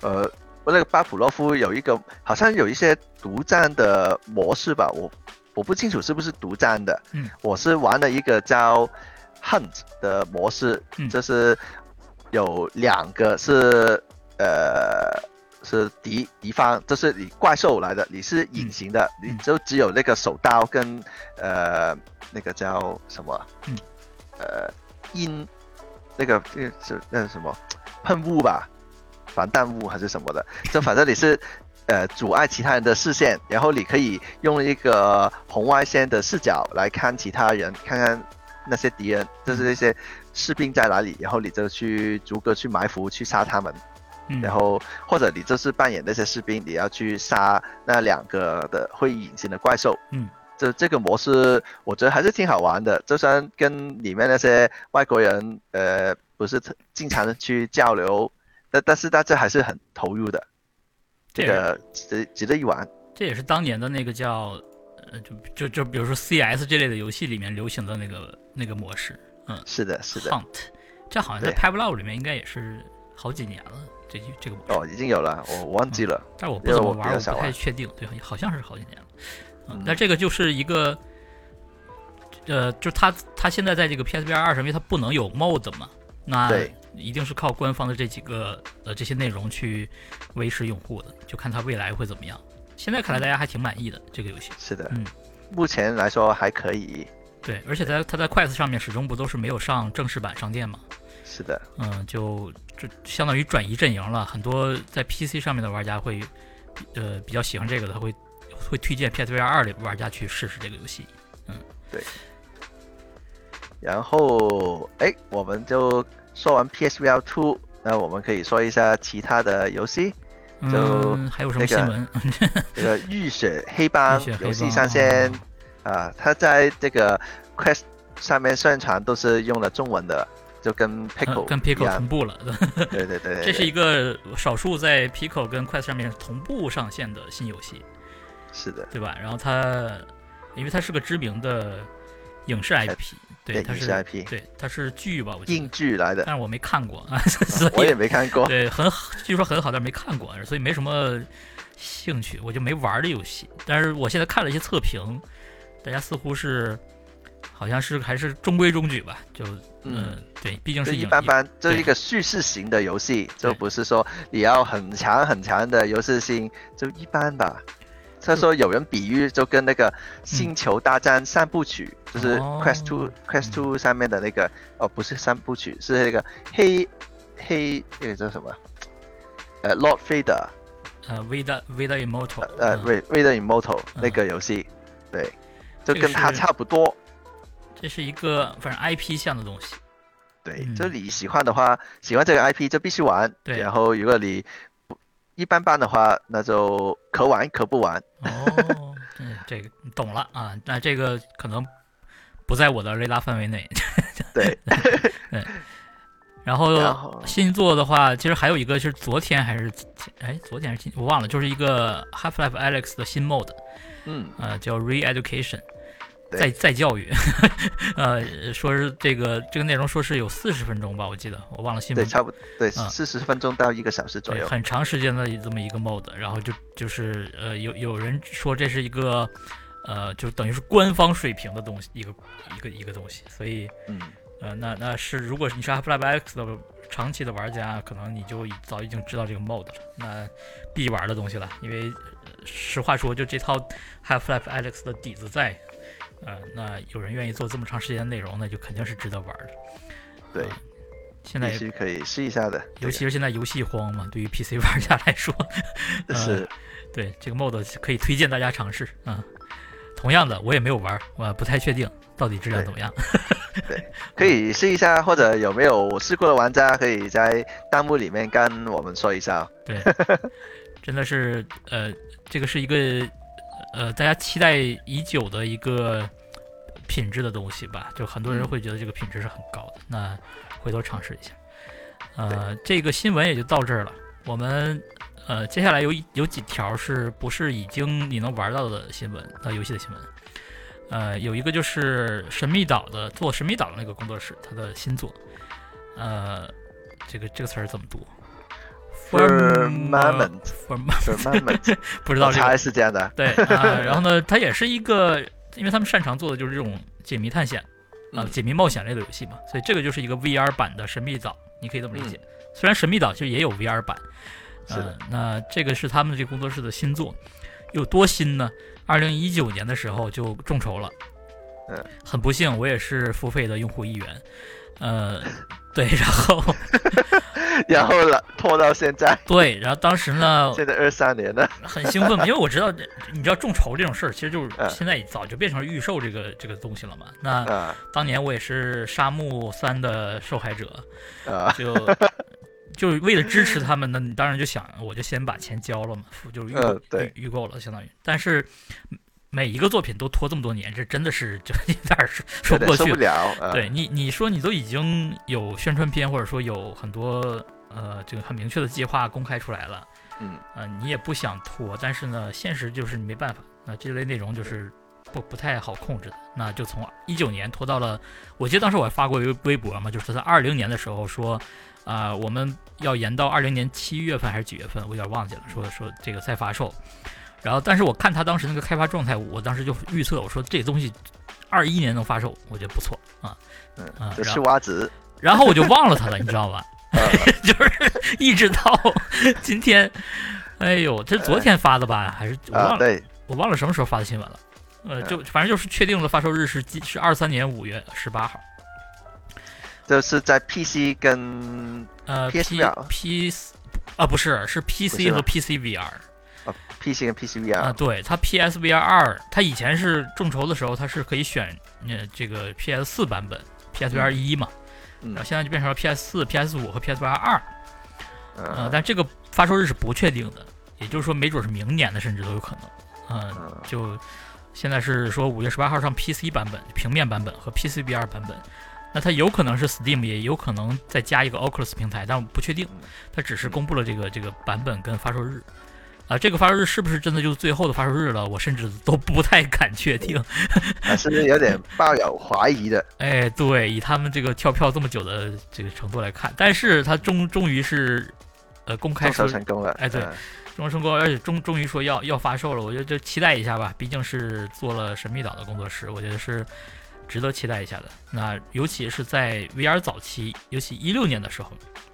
呃，我那个巴甫洛夫有一个好像有一些独占的模式吧，我。我不清楚是不是独占的，嗯，我是玩了一个叫 Hunt 的模式，嗯，就是有两个是呃是敌敌方，这是你怪兽来的，你是隐形的，你就只有那个手刀跟呃那个叫什么，嗯，呃阴那个那是那是什么？喷雾吧，防弹雾还是什么的，就反正你是。呃，阻碍其他人的视线，然后你可以用一个红外线的视角来看其他人，看看那些敌人，就是那些士兵在哪里，然后你就去逐个去埋伏，去杀他们。然后或者你就是扮演那些士兵，你要去杀那两个的会隐形的怪兽。嗯，这这个模式我觉得还是挺好玩的，就算跟里面那些外国人呃不是经常的去交流，但但是大家还是很投入的。这个值值得一玩，这也是当年的那个叫，呃，就就就比如说 CS 这类的游戏里面流行的那个那个模式，嗯，是的，是的。Hunt，这好像在 Pavlov 里面应该也是好几年了，这这个模式。哦，已经有了，我忘记了，但是我不怎么玩，我不太确定，对，好像是好几年了。嗯，那这个就是一个，呃，就它它现在在这个 PSVR 二上，因为它不能有 Mode 嘛，那。一定是靠官方的这几个呃这些内容去维持用户的，就看它未来会怎么样。现在看来大家还挺满意的这个游戏。是的，嗯，目前来说还可以。对，而且在它在快 s 上面始终不都是没有上正式版商店吗？是的，嗯，就就相当于转移阵营了。很多在 PC 上面的玩家会呃比较喜欢这个的，他会会推荐 PSVR 二的玩家去试试这个游戏。嗯，对。然后哎，我们就。说完 PSVR Two，那我们可以说一下其他的游戏，就还有什么新闻？这个《浴血黑帮》游戏上线啊，它在这个 Quest 上面宣传都是用了中文的，就跟 Pico 跟 Pico 同步了。对对对，这是一个少数在 Pico 跟 Quest 上面同步上线的新游戏。是的，对吧？然后它，因为它是个知名的影视 IP。对，它是 IP，对，它是剧吧？我硬剧来的，但是我没看过 啊，我也没看过。对，很好，据说很好，但是没看过，所以没什么兴趣，我就没玩这游戏。但是我现在看了一些测评，大家似乎是，好像是还是中规中矩吧？就嗯，对，毕竟是一般般，这是一个叙事型的游戏，就不是说你要很强很强的游戏性，就一般吧。他说有人比喻就跟那个《星球大战》三部曲，就是 Quest Two Quest Two 上面的那个哦，不是三部曲，是那个黑黑那个叫什么？呃，Lord Vader，呃，Vader Vader Immortal，呃，Vader Immortal 那个游戏，对，就跟他差不多。这是一个反正 IP 向的东西。对，嗯就你喜欢的话，喜欢这个 IP 就必须玩。对然后如果你不一般般的话，那就可玩可不玩。哦，嗯，这个懂了啊，那这个可能不在我的雷达范围内。对，对然后新作的话，其实还有一个是昨天还是前哎，昨天还是今我忘了，就是一个 Half-Life Alex 的新 mode 嗯，呃，叫 Re-Education，对再再教育，呃，说是这个这个内容说是有四十分钟吧，我记得我忘了新对，闻。差不多对，啊四十分钟到一个小时左，右。很长时间的这么一个 mode，然后就就是呃有有人说这是一个呃就等于是官方水平的东西，一个一个一个东西，所以嗯，呃那那是如果你是 Half-Life X 的长期的玩家，可能你就早已经知道这个 mod 了，那必玩的东西了，因为、呃实话说，就这套 Half-Life Alex 的底子在。呃，那有人愿意做这么长时间的内容，那就肯定是值得玩的。对啊，现在必须可以试一下的。尤其是现在游戏荒嘛，对于 PC 玩家来说，这个是对这个 mod 可以推荐大家尝试啊。同样的，我也没有玩，我不太确定到底质量怎么样。对可以试一下，或者有没有试过的玩家可以在弹幕里面跟我们说一下哦。对，真的是呃，这个是一个呃大家期待已久的一个品质的东西吧。就很多人嗯会觉得这个品质是很高的，那回头尝试一下。呃，这个新闻也就到这儿了。我们呃接下来有一有几条是不是已经你能玩到的新闻？呃，游戏的新闻。呃，有一个就是神秘岛的做神秘岛的那个工作室，它的新作。呃，这个这个词儿怎么读 Firmament Firmament Firmament，不知道这个我猜是这样的。对啊，然后呢，它也是一个，因为他们擅长做的就是这种解谜探险啊、嗯解谜冒险类的游戏嘛，所以这个就是一个 VR 版的神秘岛，你可以这么理解。嗯虽然神秘岛其实也有 VR 版，呃是的，那这个是他们这个工作室的新作，有多新呢？二零一九年的时候就众筹了，嗯，很不幸，我也是付费的用户一员，呃，对，然后 然后了，拖到现在，对，然后当时呢，现在二三年了。很兴奋嘛，因为我知道，你知道众筹这种事儿，其实就是嗯。现在早就变成了预售这个这个东西了嘛。那啊当年我也是《沙漠三》的受害者，啊，就是为了支持他们呢，你当然就想，我就先把钱交了嘛，就是预预预购了，相当于。但是每一个作品都拖这么多年，这真的是就 有点说说不过去对你，你说你都已经有宣传片，或者说有很多呃这个很明确的计划公开出来了。嗯，呃，你也不想拖，但是呢，现实就是你没办法，那这类内容就是不不太好控制的，那就从一九年拖到了，我记得当时我还发过一个微博嘛，就是在二零年的时候说，啊、我们要延到二零年七月份还是几月份，我有点忘记了，说说这个再发售，然后但是我看他当时那个开发状态，我当时就预测我说这东西二一年能发售，我觉得不错啊，嗯是蛙子。然后我就忘了他了，你知道吧？啊 就是一直到今天，哎呦，这是昨天发的吧？还是我忘啊，了？我忘了什么时候发的新闻了。呃，就反正就是确定了发售日是今是二三年五月十八号。就是在 PC 跟呃 PS P VR P 啊不是是 PC 和 PC VR 啊 PC 跟 PC 啊对，它 PSVR 二，它以前是众筹的时候，它是可以选呃这个 PS 四版本，PSVR 一嘛，嗯然后现在就变成了 PS 四、PS 五和 PSVR 二。呃，嗯但这个发售日是不确定的，也就是说，没准是明年的，甚至都有可能。嗯、嗯就现在是说五月十八号上 PC 版本、平面版本和 PCVR 版本，那它有可能是 Steam，也有可能再加一个 Oculus 平台，但我不确定嗯。它只是公布了这个这个版本跟发售日。啊，这个发售日是不是真的就是最后的发售日了？我甚至都不太敢确定。甚至有点抱有怀疑的。哎，对，以他们这个跳票这么久的这个程度来看，但是它终终于是，呃，公开说成功了。哎对嗯终成功，而且终终于说要要发售了，我觉得就期待一下吧，毕竟是做了神秘岛的工作室，我觉得是值得期待一下的。那尤其是在 VR 早期，尤其一六年的时候，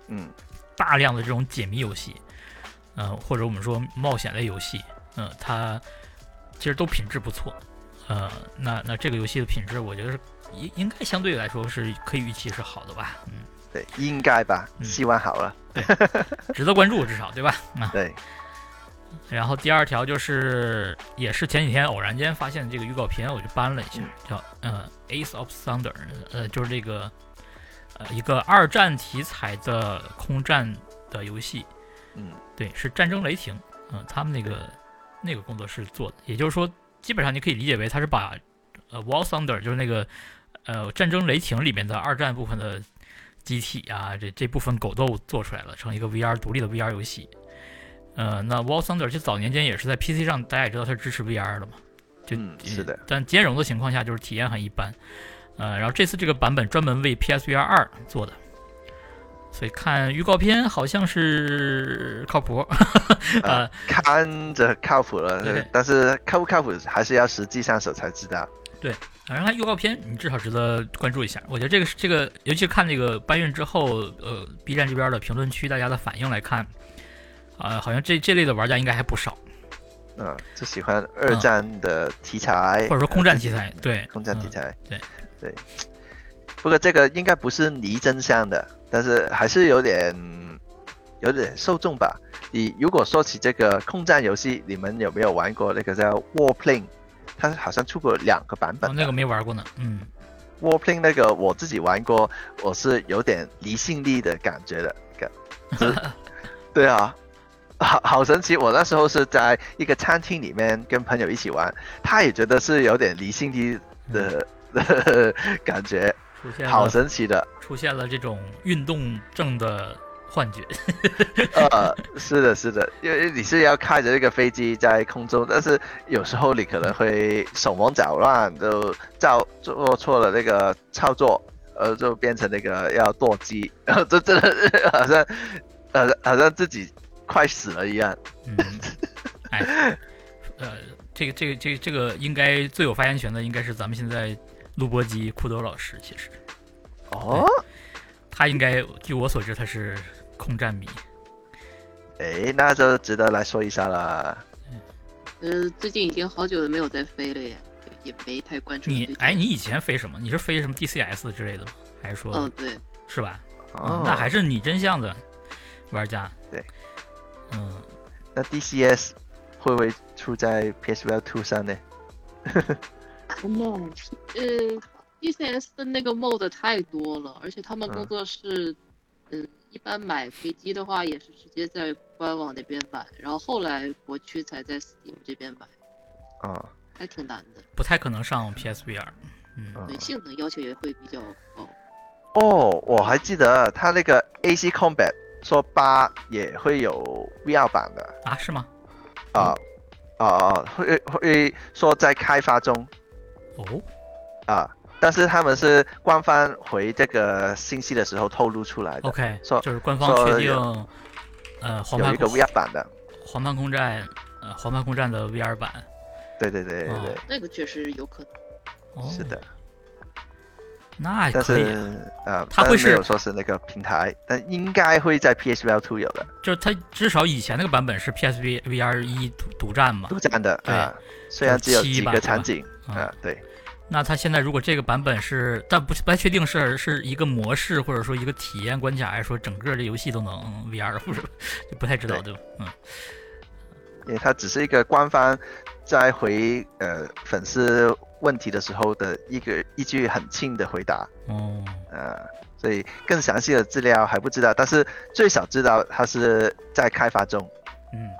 嗯，大量的这种解谜游戏，嗯、或者我们说冒险类游戏，嗯、它其实都品质不错，呃，那那这个游戏的品质，我觉得是应应该相对来说是可以预期是好的吧，嗯，对，应该吧，嗯希望好了。对值得关注至少对吧？啊，对，然后第二条就是，也是前几天偶然间发现这个预告片，我就搬了一下，叫呃《Ace of Thunder》，呃，就是这个呃一个二战题材的空战的游戏，嗯。对，是战争雷霆，嗯、他们那个那个工作室做的，也就是说，基本上你可以理解为他是把呃 War Thunder 就是那个呃战争雷霆里面的二战部分的机体啊，这这部分狗斗做出来了，成一个 VR 独立的 VR 游戏。呃，那 Wall Thunder 其实早年间也是在 PC 上，大家也知道它是支持 VR 的嘛，就、嗯是的但兼容的情况下就是体验很一般。呃，然后这次这个版本专门为 PSVR 二做的，所以看预告片好像是靠谱。呃，看着靠谱了对，但是靠不靠谱还是要实际上手才知道。对反正它预告片你至少值得关注一下。我觉得这个是这个，尤其看这个搬运之后，呃，B 站这边的评论区大家的反应来看，啊、好像这这类的玩家应该还不少，嗯，就喜欢二战的题材，或者说空战呃题材，对，空战题嗯材，对对。不过这个应该不是离真相的，但是还是有点有点受众吧。你如果说起这个空战游戏，你们有没有玩过那个叫 Warplane？它好像出过两个版本那个没玩过呢，嗯，Warplane 那个我自己玩过，我是有点离心力的感觉的，感，就是对啊，好好神奇！我那时候是在一个餐厅里面跟朋友一起玩，他也觉得是有点离心机的、的 感觉，出现好神奇的。出现了这种运动症的幻觉，呃，是的，是的，因为你是要开着这个飞机在空中，但是有时候你可能会手忙脚乱，就照做错了那个操作，呃，就变成那个要剁机，然后这真的是好像，呃，好像自己快死了一样。嗯，哎，呃，这个这个这个这个应该最有发言权的应该是咱们现在录播机库豆老师，其实哦，他应该据我所知他是空战迷，哎，那就值得来说一下了。呃，最近已经好久没有再飞了耶，也没太关注。你哎，你以前飞什么？你是飞什么 DCS 之类的吗？还是说、嗯，对，是吧？哦嗯，那还是你真相的玩家。对，嗯，那 DCS 会不会出在 PSVR 2上呢？那呃，DCS 的那个 mode 太多了，而且他们嗯工作室，嗯，一般买飞机的话也是直接在官网那边买，然后后来国区才在 Steam 这边买，啊、还挺难的，不太可能上 PSVR。嗯，嗯对性能要求也会比较高。哦，我还记得他那个 AC Combat 说八也会有 VR 版的。啊，是吗？啊啊啊，会会说在开发中。哦，啊，但是他们是官方回这个信息的时候透露出来的。OK，说就是官方确定，呃，黄有一个 VR 版的，黄盘空战，呃，黄盘空战的 VR 版。对对对对对，哦。那个确实有可能。哦，是的，，那但可以，是啊，它会是没有说是那个平台，但应该会在 PSVR 2有的就是它至少以前那个版本是 PSV VR 一独独占嘛。独占的对啊，虽然只有几个场景啊啊，对，那它现在如果这个版本是，但不不太确定是是一个模式或者说一个体验关卡，还是说整个这游戏都能 VR，或者就不太知道，对吧？嗯，因为它只是一个官方在回呃粉丝问题的时候的一个一句很轻的回答，哦，呃，所以更详细的资料还不知道，但是最少知道它是在开发中。嗯，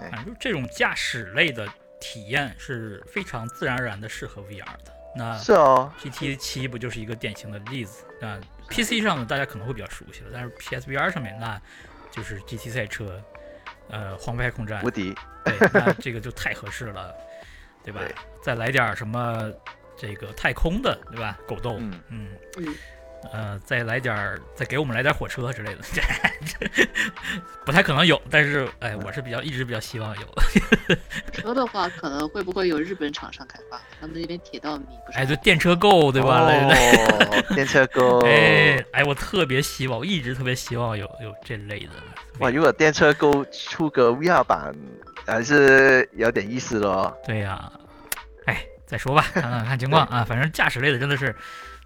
哎反正就这种驾驶类的体验是非常自然而然的适合 VR 的。那是哦，GT 七不就是一个典型的例子？那 PC 上呢，大家可能会比较熟悉了，但是 PSVR 上面那就是 GT 赛车，呃，黄牌空战无，敌，对，那这个就太合适了，对吧？对再来点儿什么这个太空的，对吧？狗斗，嗯，嗯，嗯，呃，再来点儿，再给我们来点火车之类的，这 不太可能有，但是哎，我是比较一直比较希望有。车的话，可能会不会有日本厂商开发？他们那边铁道迷不是？哎，对，电车购，对吧？来 电车购，哎哎，我特别希望，我一直特别希望有有这类的。哇，如果电车购出个 VR 版，还是有点意思咯。对呀、哎，再说吧，看看看情况啊。反正驾驶类的真的是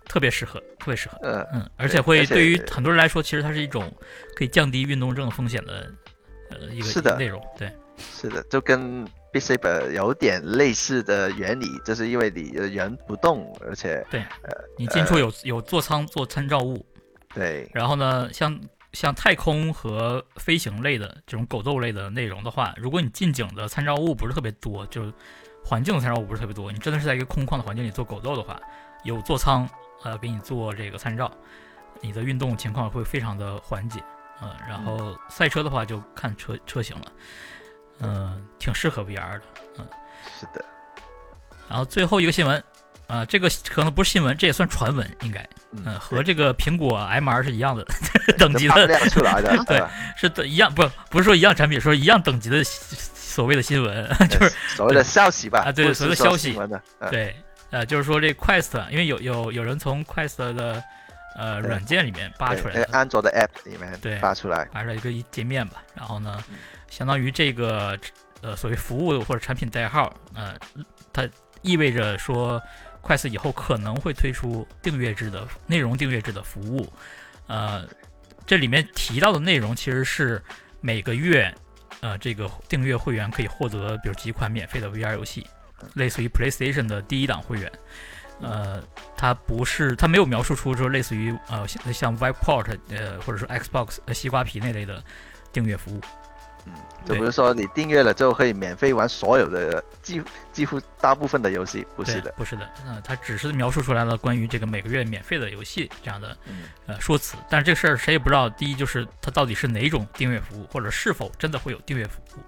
特别适合，特别适合。嗯，嗯，而且会对于很多人来说，其实它是一种可以降低运动症风险的呃一个是的内容。对，是的，就跟 b i s a b e 有点类似的原理，就是因为你人不动，而且对，呃你近处有有座舱做参照物，对，然后呢，像像太空和飞行类的这种狗斗类的内容的话，如果你近景的参照物不是特别多，就环境的参照物不是特别多，你真的是在一个空旷的环境里做狗斗的话，有座舱呃给你做这个参照，你的运动情况会非常的缓解。嗯，然后赛车的话就看车车型了，嗯，挺适合 VR 的，嗯，是的。然后最后一个新闻，啊，这个可能不是新闻，这也算传闻，应该，嗯，和这个苹果 MR 是一样的 等级的 对，是的一样，不不是说一样产品，说一样等级的所谓的新闻，就是所谓的消息吧，啊，对，所谓的消息，的，对，呃，就是说这 Quest，因为有有有人从 Quest 的。呃，软件里面扒出来，安卓的 App 里面对扒出来，扒出来一个界面吧。然后呢，相当于这个呃所谓服务或者产品代号，呃，它意味着说，快四以后可能会推出订阅制的内容订阅制的服务。呃，这里面提到的内容其实是每个月，呃，这个订阅会员可以获得，比如几款免费的 VR 游戏，类似于 PlayStation 的第一档会员。呃，它不是，它没有描述出说类似于呃像像 Viport 呃或者说 Xbox 西瓜皮那类的订阅服务，嗯，就比如说你订阅了之后可以免费玩所有的几几乎大部分的游戏，不是的，不是的，嗯，它只是描述出来了关于这个每个月免费的游戏这样的呃说辞，但是这个事儿谁也不知道，第一就是它到底是哪种订阅服务，或者是否真的会有订阅服务，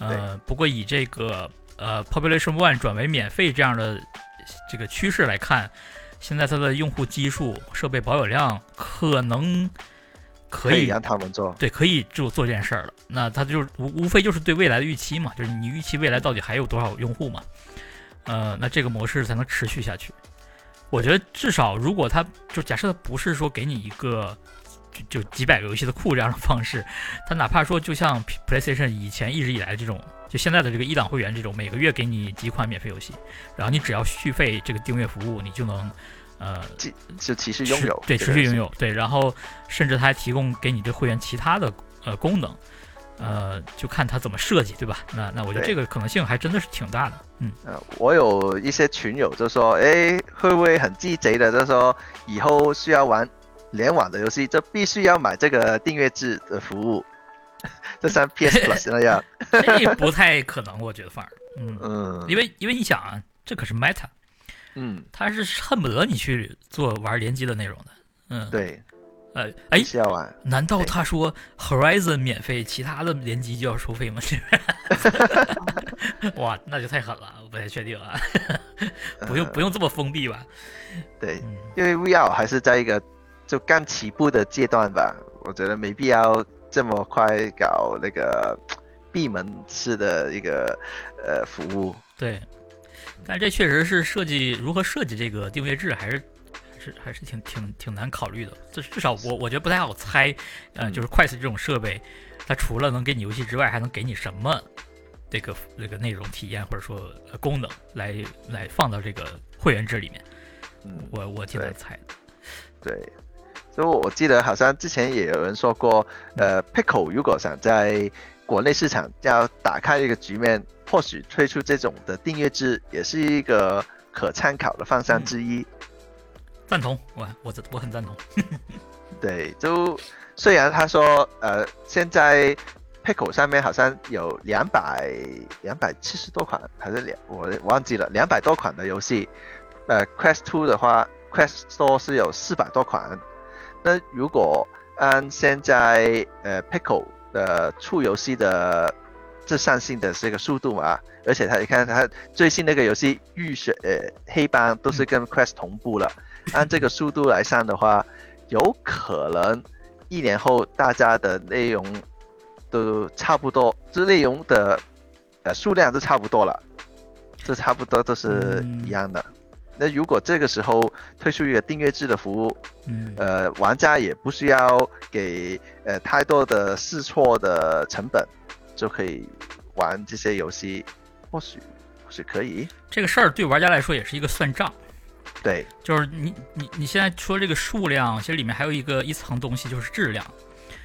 呃，不过以这个呃 Population One 转为免费这样的。这个趋势来看，现在它的用户基数、设备保有量可能可以让他们做，对，可以就做这件事儿了。那他就无无非就是对未来的预期嘛，就是你预期未来到底还有多少用户嘛？呃，那这个模式才能持续下去。我觉得至少如果他就假设他不是说给你一个就就几百个游戏的库这样的方式，他哪怕说就像 PlayStation 以前一直以来这种。就现在的这个一档会员这种，每个月给你几款免费游戏，然后你只要续费这个订阅服务，你就能，呃，就其实拥有，对，持续拥有，对，然后甚至他还提供给你这会员其他的呃功能，呃，就看他怎么设计，对吧？那那我觉得这个可能性还真的是挺大的，嗯，呃，我有一些群友就说，哎，会不会很鸡贼的，就说以后需要玩联网的游戏，就必须要买这个订阅制的服务。就像 PS Plus 那样，这不太可能，我觉得反而，嗯嗯，因为因为你想啊，这可是 Meta，嗯，他是恨不得你去做玩联机的内容的，嗯，对，呃，哎，是要玩？难道他说 Horizon 免费，其他的联机就要收费吗？哇，那就太狠了，我不太确定啊，不用不用这么封闭吧？对，因为 VR 还是在一个就刚起步的阶段吧，我觉得没必要。这么快搞那个闭门式的一个呃服务，对，但这确实是设计如何设计这个定位制，还是还是还是挺挺挺难考虑的。至至少我我觉得不太好猜，呃，就是快速这种设备，它除了能给你游戏之外，还能给你什么这个这个内容体验或者说功能来来放到这个会员制里面？嗯，我我挺难猜的，对。所以我记得好像之前也有人说过，呃，Pickle 如果想在国内市场要打开一个局面，或许推出这种的订阅制也是一个可参考的方向之一。赞同，我我我很赞同。对，就虽然他说，呃，现在 Pickle 上面好像有两百两百七十多款，还是两我忘记了两百多款的游戏，呃，Quest Two 的话，Quest Store 是有四百多款。那如果按现在呃 Pickle 的出游戏的这上性的这个速度嘛，而且他你看他最新那个游戏浴血呃黑帮都是跟 Quest 同步了，按这个速度来上的话，有可能一年后大家的内容都差不多，这内容的呃数量都差不多了，这差不多都是一样的。那如果这个时候推出一个订阅制的服务，嗯，呃，玩家也不需要给呃太多的试错的成本，就可以玩这些游戏，或许或许可以。这个事儿对玩家来说也是一个算账，对，就是你你你现在说这个数量，其实里面还有一个一层东西就是质量，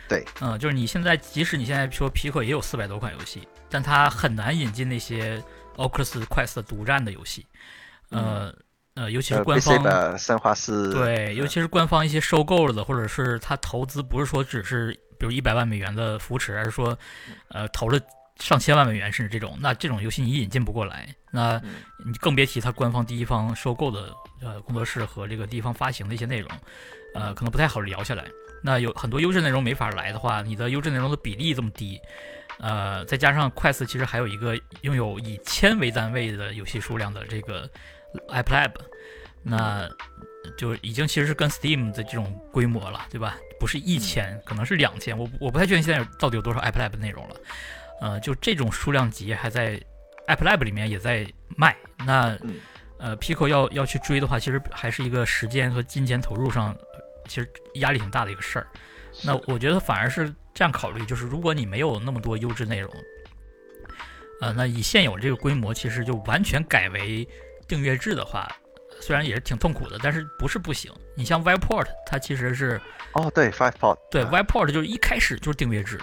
对，嗯，就是你现在即使你现在说皮克也有四百多款游戏，但它很难引进那些 Oculus Quest 独占的游戏，呃。呃，尤其是官方的生化是，对，尤其是官方一些收购了的，或者是他投资不是说只是比如一百万美元的扶持，而是说呃投了上千万美元甚至这种，那这种游戏你引进不过来，那你更别提他官方第一方收购的呃工作室和这个地方发行的一些内容，呃，可能不太好聊下来。那有很多优质内容没法来的话，你的优质内容的比例这么低，呃，再加上快四其实还有一个拥有以千为单位的游戏数量的这个。iPlab，那就已经其实是跟 Steam 的这种规模了，对吧？不是一千，可能是两千。我我不太确定现在到底有多少 iPlab 内容了。呃，就这种数量级还在 iPlab 里面也在卖。那呃，Pico 要要去追的话，其实还是一个时间和金钱投入上，其实压力挺大的一个事儿。那我觉得反而是这样考虑，就是如果你没有那么多优质内容，呃，那以现有这个规模，其实就完全改为。订阅制的话，虽然也是挺痛苦的，但是不是不行。你像 Viport，它其实是哦，对，Viport，对，Viport 就是一开始就是订阅制，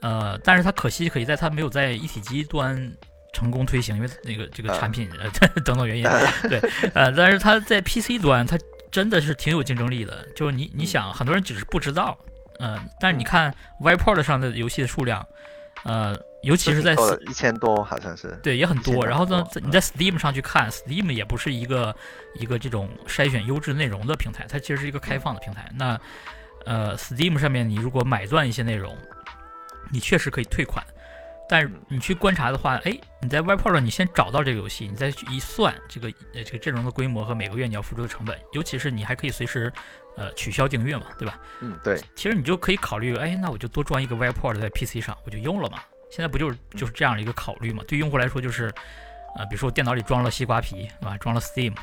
呃，但是它可惜可以在它没有在一体机端成功推行，因为那个这个产品呃 等等原因，对，呃，但是它在 PC 端它真的是挺有竞争力的。就是你你想，很多人只是不知道，嗯，但是你看 Viport 上的游戏的数量，呃。尤其是在一千多，好像是对，也很多。然后呢，你在 Steam 上去看，Steam 也不是一个一个这种筛选优质内容的平台，它其实是一个开放的平台。那呃，Steam 上面你如果买断一些内容，你确实可以退款。但是你去观察的话，哎，你在 Webport 上你先找到这个游戏，你再去一算这个呃这个阵容的规模和每个月你要付出的成本，尤其是你还可以随时呃取消订阅嘛，对吧？嗯，对。其实你就可以考虑，哎，那我就多装一个 Webport 在 PC 上，我就用了嘛。现在不就是就是这样的一个考虑嘛？对用户来说就是，呃，比如说我电脑里装了西瓜皮，对吧？装了 Steam，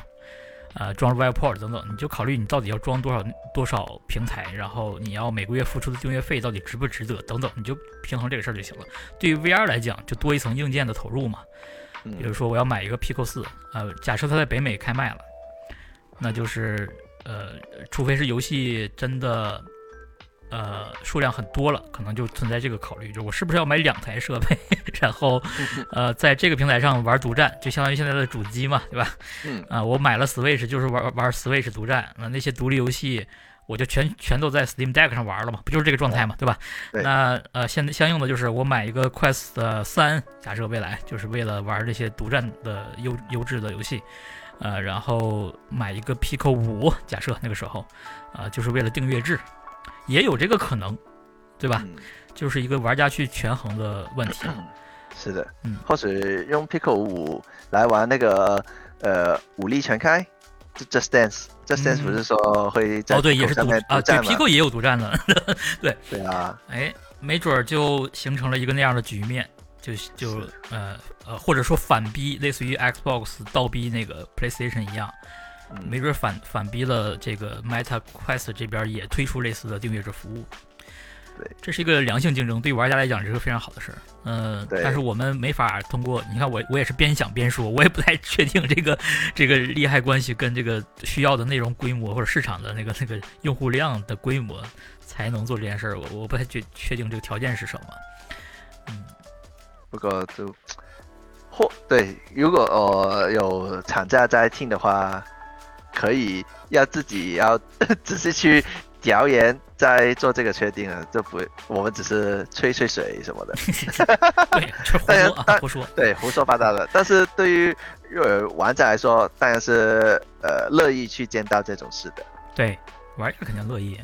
呃，装了 Webport 等等，你就考虑你到底要装多少多少平台，然后你要每个月付出的订阅费到底值不值得等等，你就平衡这个事儿就行了。对于 VR 来讲，就多一层硬件的投入嘛。比如说我要买一个 Pico 四，呃，假设它在北美开卖了，那就是呃，除非是游戏真的。呃，数量很多了，可能就存在这个考虑，就是我是不是要买两台设备，然后，呃，在这个平台上玩独占，就相当于现在的主机嘛，对吧？嗯。啊，我买了 Switch 就是玩玩 Switch 独占，那那些独立游戏我就全全都在 Steam Deck 上玩了嘛，不就是这个状态嘛，对吧？那呃，现相应的就是我买一个 Quest 三，假设未来就是为了玩这些独占的优优质的游戏，呃，然后买一个 Pico 五，假设那个时候，啊，就是为了订阅制。也有这个可能，对吧？就是一个玩家去权衡的问题。是的，嗯，或者用 Pico 五来玩那个呃武力全开，Just Dance，Just Dance 不是说会在哦对，也是独啊，对，Pico 也有独占的，对。对啊，哎，没准儿就形成了一个那样的局面，就就呃呃，或者说反逼，类似于 Xbox 倒逼那个 PlayStation 一样。没准反反逼了这个 Meta Quest 这边也推出类似的订阅制服务，对，这是一个良性竞争，对玩家来讲这是个非常好的事儿。嗯，但是我们没法通过，你看我我也是边想边说，我也不太确定这个这个利害关系跟这个需要的内容规模或者市场的那个那个用户量的规模才能做这件事儿，我我不太确确定这个条件是什么。嗯，不过就或对，如果呃有厂家在听的话。可以要自己要 仔细去调研，再做这个确定啊，就不我们只是吹吹水什么的。对，胡说胡说，对，胡说八道的。但是对于呃玩家来说，当然是呃乐意去见到这种事的。对，玩家肯定乐意。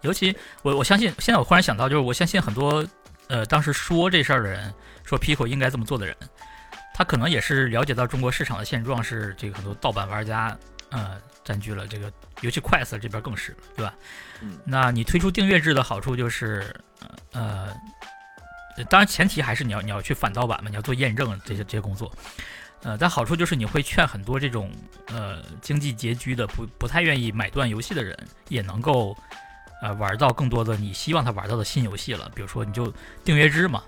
尤其我我相信，现在我忽然想到，就是我相信很多呃当时说这事儿的人，说 Pico 应该这么做的人，他可能也是了解到中国市场的现状是这个很多盗版玩家。呃，占据了这个，尤其快色这边更是，对吧？嗯，那你推出订阅制的好处就是，呃，当然前提还是你要你要去反盗版嘛，你要做验证这些这些工作，呃，但好处就是你会劝很多这种呃经济拮据的不不太愿意买断游戏的人，也能够呃玩到更多的你希望他玩到的新游戏了。比如说你就订阅制嘛。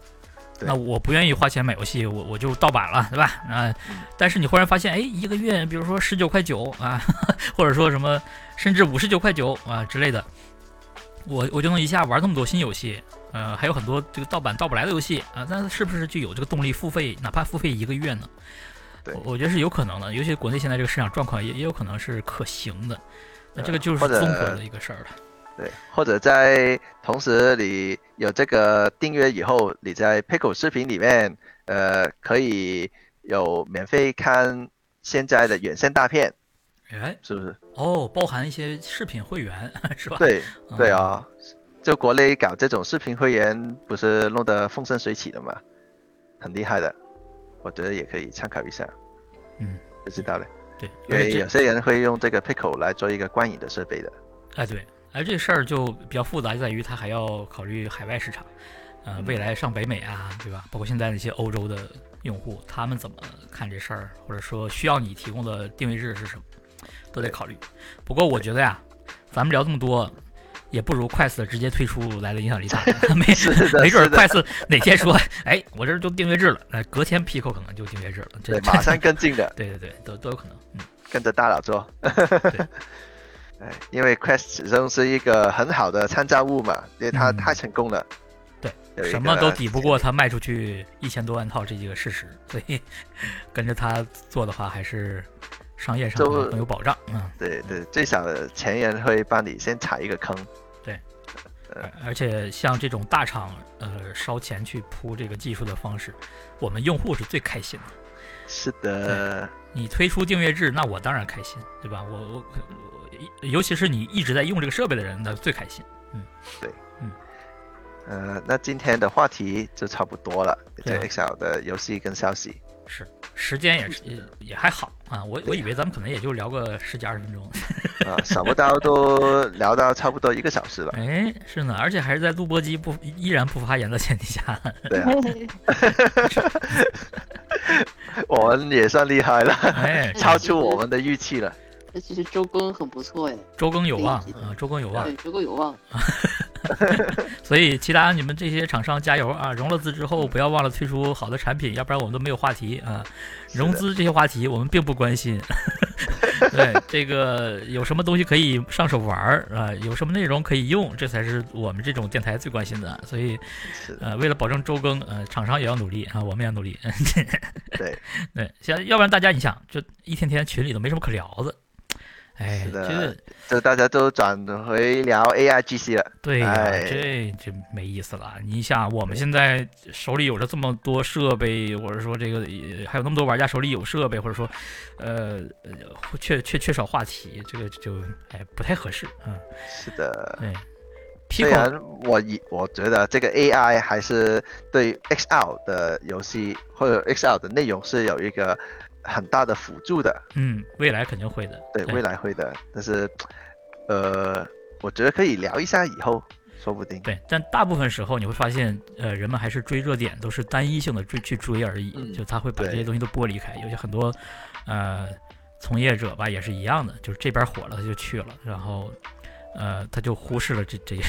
那我不愿意花钱买游戏，我我就盗版了，对吧？啊，但是你忽然发现，哎，一个月，比如说十九块九啊，或者说什么，甚至五十九块九啊之类的，我我就能一下玩那么多新游戏，呃，还有很多这个盗版盗不来的游戏啊，那是不是就有这个动力付费，哪怕付费一个月呢？对我我觉得是有可能的，尤其国内现在这个市场状况也也有可能是可行的。那这个就是综合的一个事儿了。对，或者在同时你有这个订阅以后，你在 Pickle 视频里面，呃，可以有免费看现在的原声大片，哎，是不是？哦，包含一些视频会员 是吧？对对哦啊，就国内搞这种视频会员，不是弄得风生水起的嘛，很厉害的，我觉得也可以参考一下，嗯，不知道了，对，因为有些人会用这个 Pickle 来做一个观影的设备的，哎对，而这事儿就比较复杂，就在于它还要考虑海外市场，呃，嗯未来上北美啊，对吧？包括现在那些欧洲的用户，他们怎么看这事儿，或者说需要你提供的定位制是什么，都得考虑。不过我觉得呀，咱们聊这么多。也不如快死直接推出来的影响力大，没是的没准儿快速哪天说，哎，我这儿就定位制了，哎，隔天 Pico 可能就定位制了，这对，马上跟进的，对对对，都都有可能，嗯，跟着大佬做。哎，因为 Quest 始终是一个很好的参照物嘛，因为它嗯太成功了。对什么都抵不过它卖出去一千多万套这几个事实，所以跟着它做的话，还是商业上就可能更有保障。嗯，对对，最少前人会帮你先踩一个坑。对而且像这种大厂呃烧钱去铺这个技术的方式，我们用户是最开心的。是的，你推出订阅制，那我当然开心，对吧？我我我，尤其是你一直在用这个设备的人，那最开心。嗯，对，嗯呃，那今天的话题就差不多了，这 Excel 的游戏跟消息。是，时间也是也也还好啊，我我以为咱们可能也就聊个十几二十分钟，啊，想不到都聊到差不多一个小时了。哎，是呢，而且还是在录播机不依然不发言的前提下，对啊，我们也算厉害了，哎，超出我们的预期了。那其实周更很不错哎，周更有望啊，周更有望对，，周更有望。所以其他你们这些厂商加油啊！融了资之后不要忘了推出好的产品，要不然我们都没有话题啊。融资这些话题我们并不关心。对这个有什么东西可以上手玩儿啊？有什么内容可以用，这才是我们这种电台最关心的。所以，呃，为了保证周更，呃，厂商也要努力啊，我们也要努力。对，对，像要不然大家你想，就一天天群里都没什么可聊的。哎，是的这个就大家都转回聊 AI GC 了。对呀、哎这就没意思了。你想，我们现在手里有着这么多设备，或者说这个呃还有那么多玩家手里有设备，或者说，呃，呃缺缺缺少话题，这个就哎不太合适嗯。是的，对虽然我以我觉得这个 AI 还是对 XL 的游戏或者 XL 的内容是有一个很大的辅助的，嗯，未来肯定会的。对，未来会的。但是，呃，我觉得可以聊一下以后，说不定。对，但大部分时候你会发现，呃，人们还是追热点，都是单一性的追去追而已，嗯就他会把这些东西都剥离开。有些很多，呃，从业者吧也是一样的，就是这边火了他就去了，然后，呃，他就忽视了这这些，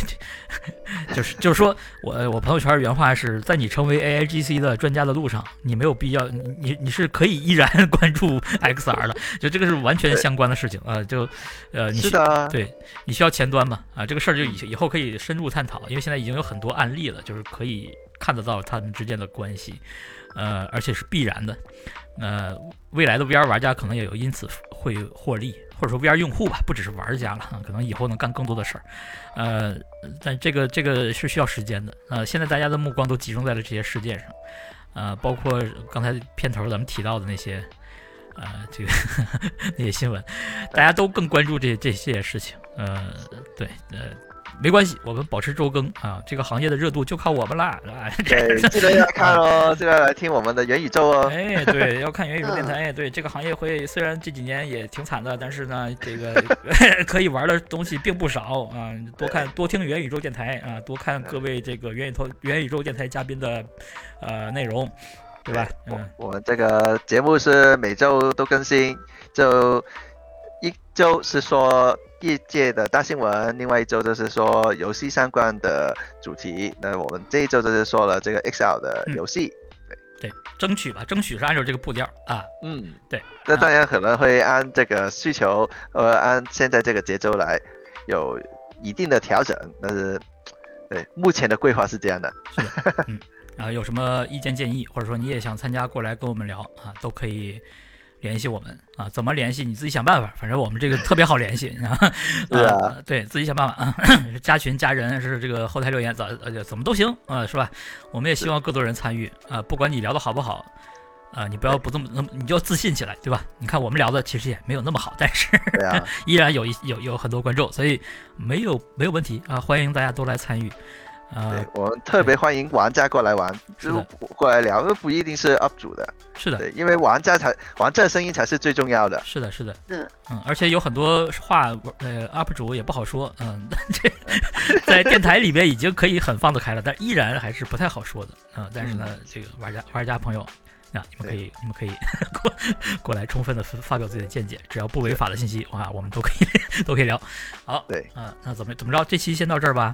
就是就是说我我朋友圈原话是在你成为 AIGC 的专家的路上，你没有必要，你你你是可以依然关注 XR 的，就这个是完全相关的事情啊、呃，就呃你需是的，对你需要前端嘛？啊，这个事儿就以以后可以深入探讨，因为现在已经有很多案例了，就是可以看得到他们之间的关系，呃，而且是必然的。呃，未来的 VR 玩家可能也有因此会获利，或者说 VR 用户吧，不只是玩家了，可能以后能干更多的事儿。呃，但这个这个是需要时间的。呃，现在大家的目光都集中在了这些事件上，呃，包括刚才片头咱们提到的那些。呃，这个 那些新闻，大家都更关注这这些事情。呃，对，呃，没关系，我们保持周更啊，这个行业的热度就靠我们啦。啊，对，记得要看哦，记得来听我们的元宇宙哦。哎，对，要看元宇宙电嗯台。对，这个行业会虽然这几年也挺惨的，但是呢，这个 可以玩的东西并不少啊。多看多听元宇宙电台啊，多看各位这个元宇宙元宇宙电台嘉宾的呃内容，对吧？嗯，我们这个节目是每周都更新，就一周是说业界的大新闻，另外一周就是说游戏相关的主题。那我们这一周就是说了这个 XL 的嗯游戏，对，争取吧，争取是按照这个步调啊。嗯，对。那当然可能会按这个需求，呃，按现在这个节奏来有一定的调整，但是对目前的规划是这样的。是。嗯啊，有什么意见建议，或者说你也想参加过来跟我们聊啊，都可以联系我们啊。怎么联系？你自己想办法。反正我们这个特别好联系啊。是 啊，对自己想办法啊。加群加人是这个后台留言怎呃怎么都行啊，是吧？我们也希望更多人参与啊，不管你聊的好不好。啊，你不要不这么那么，你就自信起来，对吧？你看我们聊的其实也没有那么好，但是 依然有一有有很多观众，所以没有没有问题啊！欢迎大家都来参与啊！我们特别欢迎玩家过来玩，就过来聊，不一定是 UP 主的，是的，对，因为玩家才玩家声音才是最重要的，是的，是的，嗯嗯，而且有很多话，呃，UP 主也不好说，嗯，这在电台里面已经可以很放得开了，但依然还是不太好说的，嗯，但是呢，这个玩家玩家朋友。啊，你们可以，你们可以过过来充分的发表自己的见解，只要不违法的信息，哇，我们都可以 都可以聊。好，对，啊，那怎么怎么着？这期先到这儿吧。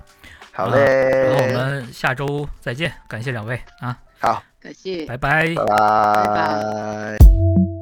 好嘞，然后我们下周再见，感谢两位啊。好，感谢，拜。拜，拜。拜拜。